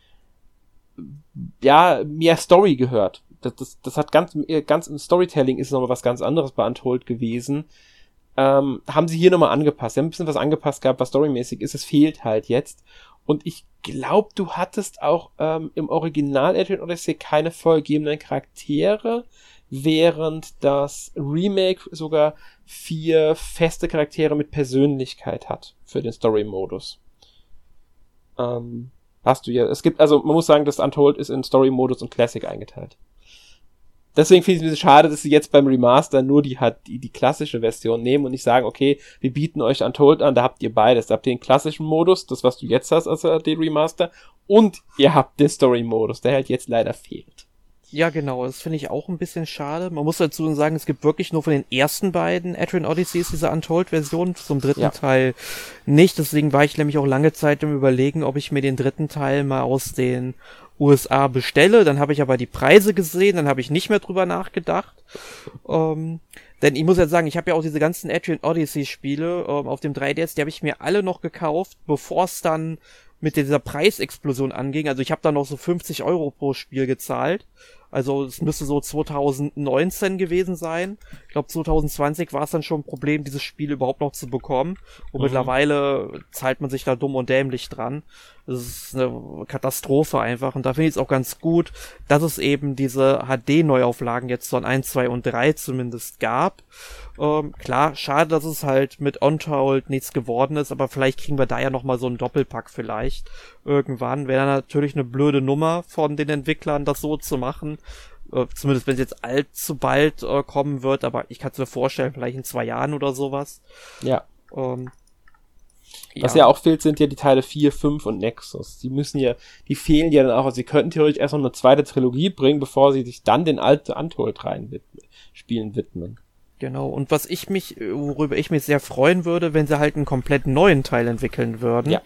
Speaker 1: ja mehr Story gehört. Das, das, das hat ganz, ganz im Storytelling ist nochmal was ganz anderes bei Untold gewesen ähm, haben sie hier nochmal angepasst. Sie haben ein bisschen was angepasst gehabt, was storymäßig ist. Es fehlt halt jetzt. Und ich glaube, du hattest auch ähm, im Original Adrian Odyssey keine vorgegebenen Charaktere, während das Remake sogar vier feste Charaktere mit Persönlichkeit hat für den Story-Modus. Ähm, hast du ja. Es gibt, also man muss sagen, das Untold ist in Story-Modus und Classic eingeteilt deswegen finde ich es ein bisschen schade, dass sie jetzt beim Remaster nur die, hat, die, die klassische Version nehmen und nicht sagen, okay, wir bieten euch Untold an, da habt ihr beides. Da habt ihr den klassischen Modus, das was du jetzt hast als den Remaster, und ihr habt den Story-Modus, der halt jetzt leider fehlt.
Speaker 2: Ja, genau, das finde ich auch ein bisschen schade. Man muss dazu sagen, es gibt wirklich nur von den ersten beiden Adrian Odysseys diese Untold-Version, zum dritten ja. Teil nicht. Deswegen war ich nämlich auch lange Zeit im Überlegen, ob ich mir den dritten Teil mal aus den USA bestelle. Dann habe ich aber die Preise gesehen, dann habe ich nicht mehr drüber nachgedacht. Ähm, denn ich muss jetzt sagen, ich habe ja auch diese ganzen Adrian Odyssey Spiele ähm, auf dem 3DS, die habe ich mir alle noch gekauft, bevor es dann mit dieser Preisexplosion anging. Also ich habe da noch so 50 Euro pro Spiel gezahlt. Also es müsste so 2019 gewesen sein. Ich glaube 2020 war es dann schon ein Problem, dieses Spiel überhaupt noch zu bekommen. Und mhm. mittlerweile zahlt man sich da dumm und dämlich dran. Das ist eine Katastrophe einfach. Und da finde ich es auch ganz gut, dass es eben diese HD-Neuauflagen jetzt von 1, 2 und 3 zumindest gab. Ähm, klar, schade, dass es halt mit Untold nichts geworden ist, aber vielleicht kriegen wir da ja nochmal so einen Doppelpack vielleicht irgendwann. Wäre natürlich eine blöde Nummer von den Entwicklern, das so zu machen. Äh, zumindest wenn es jetzt allzu bald äh, kommen wird, aber ich kann es mir vorstellen, vielleicht in zwei Jahren oder sowas.
Speaker 1: Ja. Ähm, was ja. ja. auch fehlt, sind ja die Teile 4, 5 und Nexus. Die müssen ja, die fehlen ja dann auch. Also sie könnten theoretisch erst noch eine zweite Trilogie bringen, bevor sie sich dann den alten Untold rein widmen, spielen widmen.
Speaker 2: Genau, und was ich mich, worüber ich mich sehr freuen würde, wenn sie halt einen komplett neuen Teil entwickeln würden. Ja.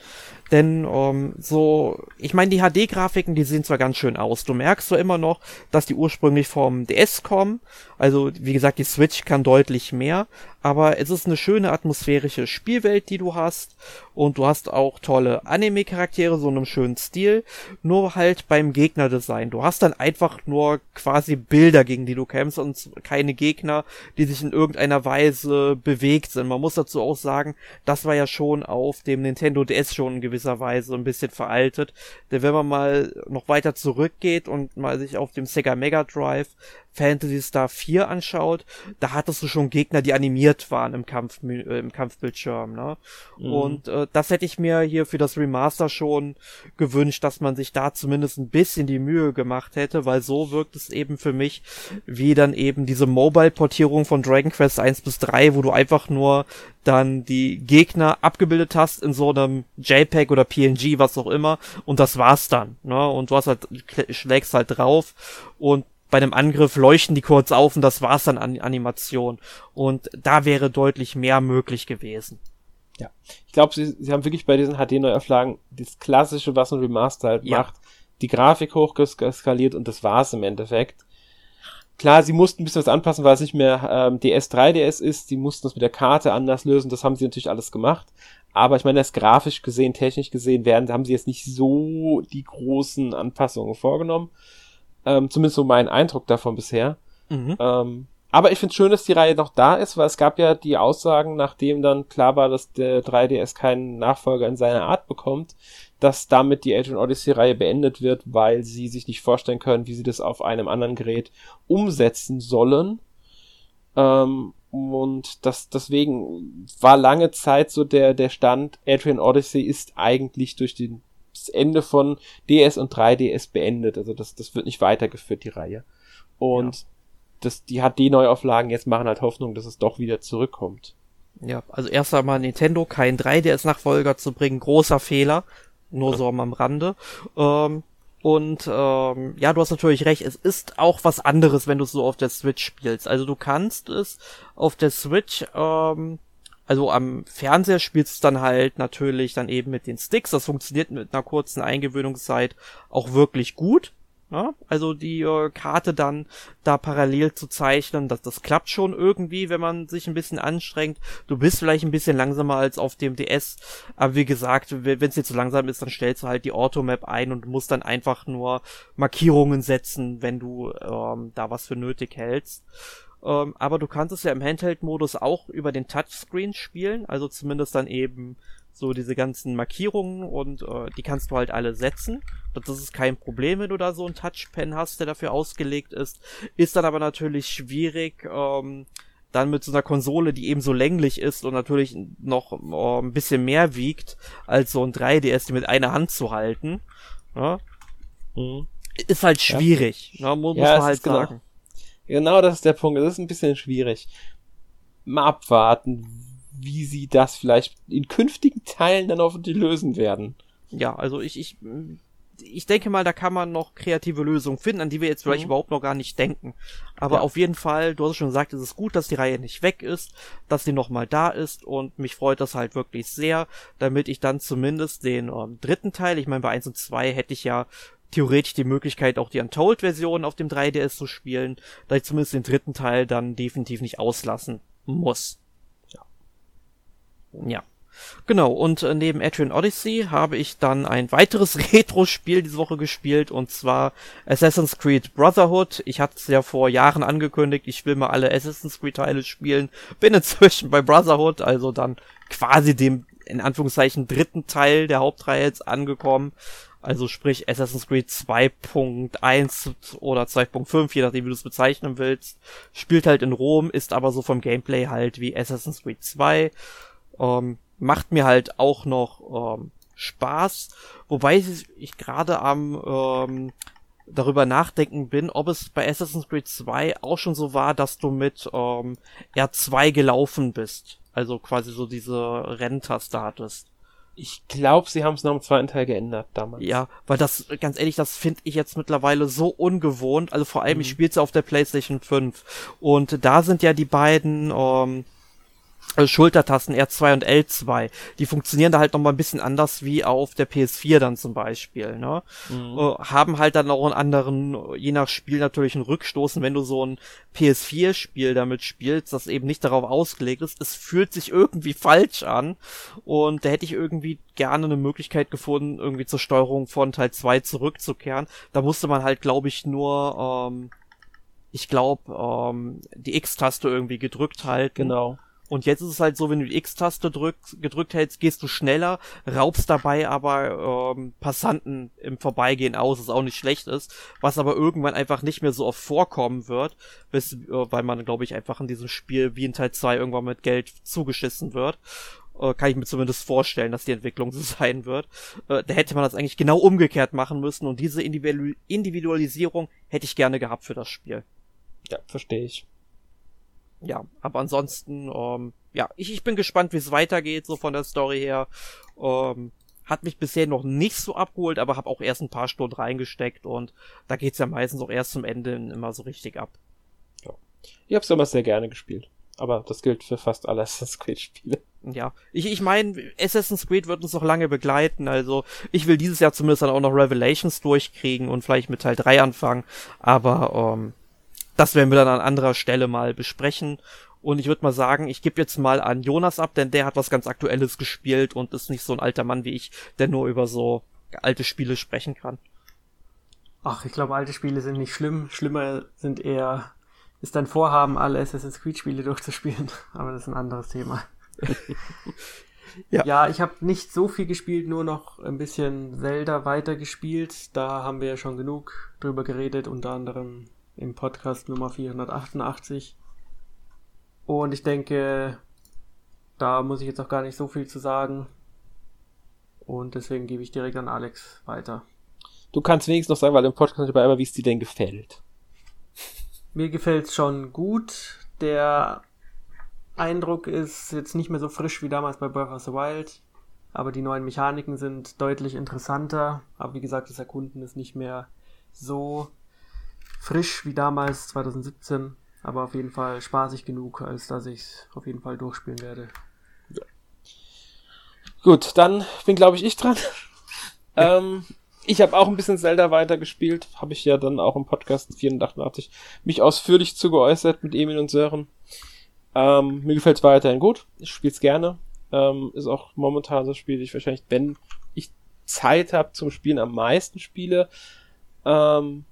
Speaker 2: Denn ähm, so, ich meine, die HD-Grafiken, die sehen zwar ganz schön aus. Du merkst so immer noch, dass die ursprünglich vom DS kommen. Also, wie gesagt, die Switch kann deutlich mehr. Aber es ist eine schöne atmosphärische Spielwelt, die du hast. Und du hast auch tolle Anime-Charaktere, so in einem schönen Stil. Nur halt beim Gegnerdesign. Du hast dann einfach nur quasi Bilder, gegen die du kämpfst und keine Gegner, die sich in irgendeiner Weise bewegt sind. Man muss dazu auch sagen, das war ja schon auf dem Nintendo DS schon in gewisser Weise ein bisschen veraltet. Denn wenn man mal noch weiter zurückgeht und mal sich auf dem Sega Mega Drive Fantasy Star 4 anschaut, da hattest du schon Gegner, die animiert waren im Kampf äh, im Kampfbildschirm, ne? Mhm. Und äh, das hätte ich mir hier für das Remaster schon gewünscht, dass man sich da zumindest ein bisschen die Mühe gemacht hätte, weil so wirkt es eben für mich wie dann eben diese Mobile Portierung von Dragon Quest 1 bis 3, wo du einfach nur dann die Gegner abgebildet hast in so einem JPEG oder PNG, was auch immer, und das war's dann, ne? Und du hast halt, schlägst halt drauf und bei einem Angriff leuchten die kurz auf und das war's dann an Animation. Und da wäre deutlich mehr möglich gewesen.
Speaker 1: Ja, ich glaube, sie, sie haben wirklich bei diesen HD-Neuauflagen das Klassische, was ein Remaster halt ja. macht, die Grafik hochgeskaliert und das war's im Endeffekt. Klar, sie mussten ein bisschen was anpassen, weil es nicht mehr ähm, DS 3DS ist. Sie mussten das mit der Karte anders lösen. Das haben sie natürlich alles gemacht. Aber ich meine, das grafisch gesehen, technisch gesehen, werden, haben sie jetzt nicht so die großen Anpassungen vorgenommen. Ähm, zumindest so mein Eindruck davon bisher. Mhm. Ähm, aber ich finde schön, dass die Reihe noch da ist, weil es gab ja die Aussagen, nachdem dann klar war, dass der 3DS keinen Nachfolger in seiner Art bekommt, dass damit die Adrian Odyssey-Reihe beendet wird, weil sie sich nicht vorstellen können, wie sie das auf einem anderen Gerät umsetzen sollen. Ähm, und das, deswegen war lange Zeit so der, der Stand, Adrian Odyssey ist eigentlich durch den das Ende von DS und 3DS beendet. Also das, das wird nicht weitergeführt, die Reihe. Und ja. das, die HD-Neuauflagen jetzt machen halt Hoffnung, dass es doch wieder zurückkommt.
Speaker 2: Ja, also erst einmal Nintendo kein 3DS-Nachfolger zu bringen, großer Fehler. Nur ja. so am Rande. Ähm, und ähm, ja, du hast natürlich recht, es ist auch was anderes, wenn du es so auf der Switch spielst. Also du kannst es auf der Switch ähm, also am Fernseher spielst du dann halt natürlich dann eben mit den Sticks. Das funktioniert mit einer kurzen Eingewöhnungszeit auch wirklich gut. Ja? Also die äh, Karte dann da parallel zu zeichnen, das, das klappt schon irgendwie, wenn man sich ein bisschen anstrengt. Du bist vielleicht ein bisschen langsamer als auf dem DS, aber wie gesagt, wenn es dir zu langsam ist, dann stellst du halt die Automap ein und musst dann einfach nur Markierungen setzen, wenn du ähm, da was für nötig hältst. Ähm, aber du kannst es ja im Handheld-Modus auch über den Touchscreen spielen, also zumindest dann eben so diese ganzen Markierungen und äh, die kannst du halt alle setzen. Das ist kein Problem, wenn du da so einen Touchpen hast, der dafür ausgelegt ist. Ist dann aber natürlich schwierig, ähm, dann mit so einer Konsole, die eben so länglich ist und natürlich noch äh, ein bisschen mehr wiegt, als so ein 3DS, die mit einer Hand zu halten. Ja? Mhm. Ist halt schwierig, ja. ne? muss, ja, man halt genau. sagen.
Speaker 1: Genau das ist der Punkt. Es ist ein bisschen schwierig. Mal abwarten, wie sie das vielleicht in künftigen Teilen dann hoffentlich lösen werden.
Speaker 2: Ja, also ich, ich, ich denke mal, da kann man noch kreative Lösungen finden, an die wir jetzt vielleicht mhm. überhaupt noch gar nicht denken. Aber ja. auf jeden Fall, du hast schon gesagt, es ist gut, dass die Reihe nicht weg ist, dass sie nochmal da ist und mich freut das halt wirklich sehr, damit ich dann zumindest den ähm, dritten Teil, ich meine, bei 1 und 2 hätte ich ja theoretisch die Möglichkeit, auch die Untold-Version auf dem 3DS zu spielen, da ich zumindest den dritten Teil dann definitiv nicht auslassen muss. Ja. Ja. Genau, und äh, neben Adrian Odyssey habe ich dann ein weiteres Retro-Spiel diese Woche gespielt, und zwar Assassin's Creed Brotherhood. Ich hatte es ja vor Jahren angekündigt, ich will mal alle Assassin's Creed-Teile spielen. Bin inzwischen bei Brotherhood, also dann quasi dem, in Anführungszeichen, dritten Teil der Hauptreihe jetzt angekommen. Also sprich Assassin's Creed 2.1 oder 2.5, je nachdem wie du es bezeichnen willst. Spielt halt in Rom, ist aber so vom Gameplay halt wie Assassin's Creed 2. Ähm, macht mir halt auch noch ähm, Spaß. Wobei ich, gerade am ähm, darüber nachdenken bin, ob es bei Assassin's Creed 2 auch schon so war, dass du mit ähm, R2 gelaufen bist. Also quasi so diese Renntaste hattest.
Speaker 1: Ich glaube, sie haben es nach dem zweiten Teil geändert damals.
Speaker 2: Ja, weil das, ganz ehrlich, das finde ich jetzt mittlerweile so ungewohnt. Also vor allem, mhm. ich spiele es auf der PlayStation 5. Und da sind ja die beiden ähm, äh, Schultertasten R2 und L2, die funktionieren da halt nochmal ein bisschen anders wie auf der PS4 dann zum Beispiel, ne? Mhm. Äh, haben halt dann auch einen anderen, je nach Spiel natürlich einen Rückstoßen, wenn du so ein PS4-Spiel damit spielst, das eben nicht darauf ausgelegt ist. Es fühlt sich irgendwie falsch an und da hätte ich irgendwie gerne eine Möglichkeit gefunden, irgendwie zur Steuerung von Teil 2 zurückzukehren. Da musste man halt, glaube ich, nur, ähm, ich glaube, ähm, die X-Taste irgendwie gedrückt halten.
Speaker 1: Genau
Speaker 2: und jetzt ist es halt so, wenn du die X-Taste drückt, gedrückt hältst, gehst du schneller, raubst dabei aber ähm, Passanten im Vorbeigehen aus, was auch nicht schlecht ist, was aber irgendwann einfach nicht mehr so oft vorkommen wird, bis, äh, weil man, glaube ich, einfach in diesem Spiel wie in Teil 2 irgendwann mit Geld zugeschissen wird. Äh, kann ich mir zumindest vorstellen, dass die Entwicklung so sein wird. Äh, da hätte man das eigentlich genau umgekehrt machen müssen und diese Individualisierung hätte ich gerne gehabt für das Spiel.
Speaker 1: Ja, verstehe ich
Speaker 2: ja, aber ansonsten, ähm, ja, ich, ich bin gespannt, wie es weitergeht, so von der Story her. Ähm, hat mich bisher noch nicht so abgeholt, aber habe auch erst ein paar Stunden reingesteckt und da geht's ja meistens auch erst zum Ende immer so richtig ab.
Speaker 1: Ja. Ich habe es immer sehr gerne gespielt. Aber das gilt für fast alle Assassin's Creed Spiele.
Speaker 2: Ja, ich, ich meine, Assassin's Creed wird uns noch lange begleiten, also ich will dieses Jahr zumindest dann auch noch Revelations durchkriegen und vielleicht mit Teil 3 anfangen, aber ähm, das werden wir dann an anderer Stelle mal besprechen. Und ich würde mal sagen, ich gebe jetzt mal an Jonas ab, denn der hat was ganz Aktuelles gespielt und ist nicht so ein alter Mann wie ich, der nur über so alte Spiele sprechen kann.
Speaker 3: Ach, ich glaube, alte Spiele sind nicht schlimm. Schlimmer sind eher, ist dein Vorhaben, alle Assassin's Creed Spiele durchzuspielen. Aber das ist ein anderes Thema. ja. ja, ich habe nicht so viel gespielt, nur noch ein bisschen Zelda weitergespielt. Da haben wir ja schon genug drüber geredet, unter anderem im Podcast Nummer 488. Und ich denke, da muss ich jetzt auch gar nicht so viel zu sagen. Und deswegen gebe ich direkt an Alex weiter.
Speaker 1: Du kannst wenigstens noch sagen, weil im Podcast dabei immer, wie es dir denn gefällt.
Speaker 3: Mir gefällt es schon gut. Der Eindruck ist jetzt nicht mehr so frisch wie damals bei Breath of the Wild. Aber die neuen Mechaniken sind deutlich interessanter. Aber wie gesagt, das Erkunden ist nicht mehr so frisch wie damals 2017, aber auf jeden Fall spaßig genug, als dass ich es auf jeden Fall durchspielen werde. Ja.
Speaker 1: Gut, dann bin glaube ich ich dran. Ja. Ähm, ich habe auch ein bisschen Zelda weitergespielt, habe ich ja dann auch im Podcast 84 mich ausführlich zu geäußert mit Emil und Sören. Ähm, mir gefällt es weiterhin gut, ich spiele es gerne. Ähm, ist auch momentan das Spiel, das ich wahrscheinlich, wenn ich Zeit habe zum Spielen, am meisten spiele. Ähm,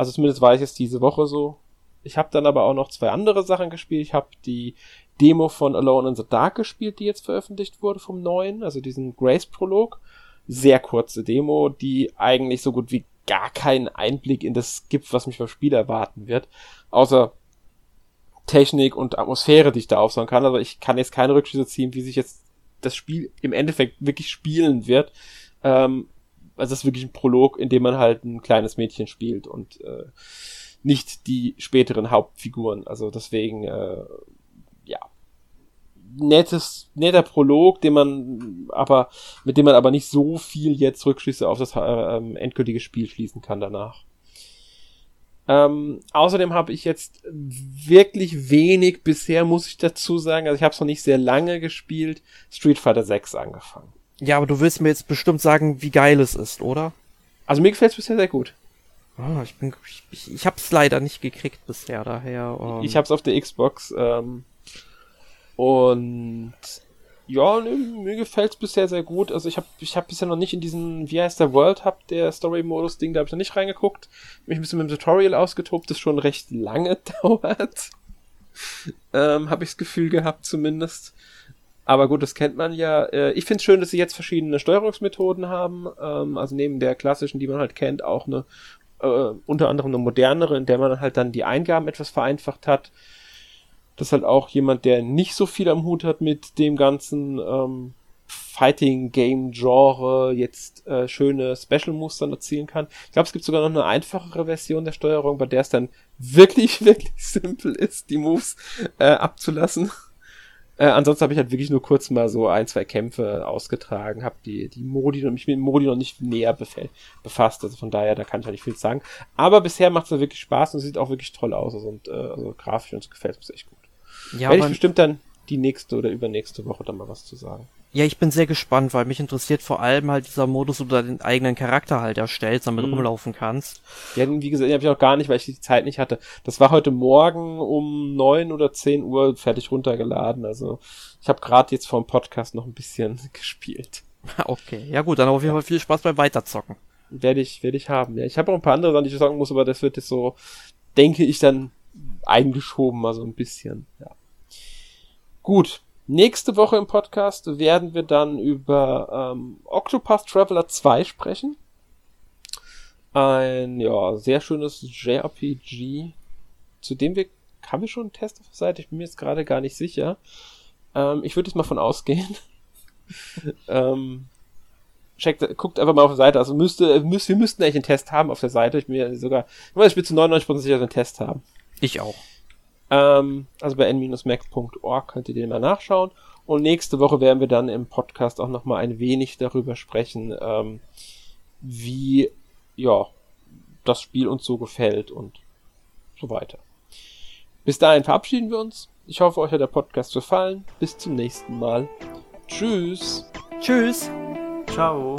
Speaker 1: also zumindest war ich es diese Woche so. Ich habe dann aber auch noch zwei andere Sachen gespielt. Ich habe die Demo von Alone in the Dark gespielt, die jetzt veröffentlicht wurde vom neuen, also diesen Grace-Prolog. Sehr kurze Demo, die eigentlich so gut wie gar keinen Einblick in das gibt, was mich beim Spiel erwarten wird. Außer Technik und Atmosphäre, die ich da aufsagen kann. Aber ich kann jetzt keine Rückschlüsse ziehen, wie sich jetzt das Spiel im Endeffekt wirklich spielen wird. Ähm, also es ist wirklich ein Prolog, in dem man halt ein kleines Mädchen spielt und äh, nicht die späteren Hauptfiguren. Also deswegen, äh, ja, nettes, netter Prolog, den man aber, mit dem man aber nicht so viel jetzt Rückschlüsse auf das äh, ähm, endgültige Spiel schließen kann danach. Ähm, außerdem habe ich jetzt wirklich wenig bisher, muss ich dazu sagen, also ich habe es noch nicht sehr lange gespielt, Street Fighter 6 angefangen.
Speaker 2: Ja, aber du willst mir jetzt bestimmt sagen, wie geil es ist, oder?
Speaker 1: Also mir gefällt es bisher sehr gut.
Speaker 2: Oh, ich bin, ich, ich hab's leider nicht gekriegt bisher, daher.
Speaker 1: Ähm. Ich hab's auf der Xbox ähm, und ja, ne, mir gefällt's bisher sehr gut. Also ich habe ich hab bisher noch nicht in diesen, wie heißt der World Hub, der Story-Modus-Ding, da habe ich noch nicht reingeguckt. Mich ein bisschen mit dem Tutorial ausgetobt, das schon recht lange dauert. ähm, habe ich das Gefühl gehabt zumindest. Aber gut, das kennt man ja. Äh, ich finde es schön, dass sie jetzt verschiedene Steuerungsmethoden haben. Ähm, also neben der klassischen, die man halt kennt, auch eine äh, unter anderem eine modernere, in der man halt dann die Eingaben etwas vereinfacht hat. Dass halt auch jemand, der nicht so viel am Hut hat mit dem ganzen ähm, Fighting Game Genre jetzt äh, schöne Special Moves dann erzielen kann. Ich glaube, es gibt sogar noch eine einfachere Version der Steuerung, bei der es dann wirklich, wirklich simpel ist, die Moves äh, abzulassen. Äh, ansonsten habe ich halt wirklich nur kurz mal so ein, zwei Kämpfe ausgetragen, habe die, die Modi und mich mit Modi noch nicht näher befasst. Also von daher, da kann ich halt nicht viel sagen. Aber bisher macht es wirklich Spaß und sieht auch wirklich toll aus. Also, und, äh, also grafisch und gefällt mir echt gut. Ja, Werde ich bestimmt dann die nächste oder übernächste Woche dann mal was zu sagen.
Speaker 2: Ja, ich bin sehr gespannt, weil mich interessiert vor allem halt dieser Modus, wo du deinen eigenen Charakter halt erstellst, damit mhm. rumlaufen kannst.
Speaker 1: Ja, wie gesagt, den habe ich auch gar nicht, weil ich die Zeit nicht hatte. Das war heute Morgen um neun oder zehn Uhr fertig runtergeladen. Also ich habe gerade jetzt vor dem Podcast noch ein bisschen gespielt.
Speaker 2: Okay, ja gut, dann auf jeden Fall viel Spaß beim Weiterzocken.
Speaker 1: Werde ich, werde ich haben. Ja, ich habe auch ein paar andere Sachen, die ich sagen muss, aber das wird jetzt so, denke ich, dann eingeschoben, mal so ein bisschen. Ja. Gut, Nächste Woche im Podcast werden wir dann über ähm, Octopath Traveler 2 sprechen. Ein ja sehr schönes JRPG, zu dem wir haben wir schon einen Test auf der Seite. Ich bin mir jetzt gerade gar nicht sicher. Ähm, ich würde jetzt mal von ausgehen. ähm, checkt, guckt einfach mal auf der Seite. Also müsste, müsst, wir müssten eigentlich einen Test haben auf der Seite. Ich bin mir sogar, ich bin zu 99% sicher, dass wir einen Test haben.
Speaker 2: Ich auch.
Speaker 1: Ähm, also bei n-mac.org könnt ihr den mal nachschauen. Und nächste Woche werden wir dann im Podcast auch nochmal ein wenig darüber sprechen, ähm, wie, ja, das Spiel uns so gefällt und so weiter. Bis dahin verabschieden wir uns. Ich hoffe, euch hat der Podcast gefallen. Bis zum nächsten Mal. Tschüss.
Speaker 2: Tschüss.
Speaker 3: Ciao.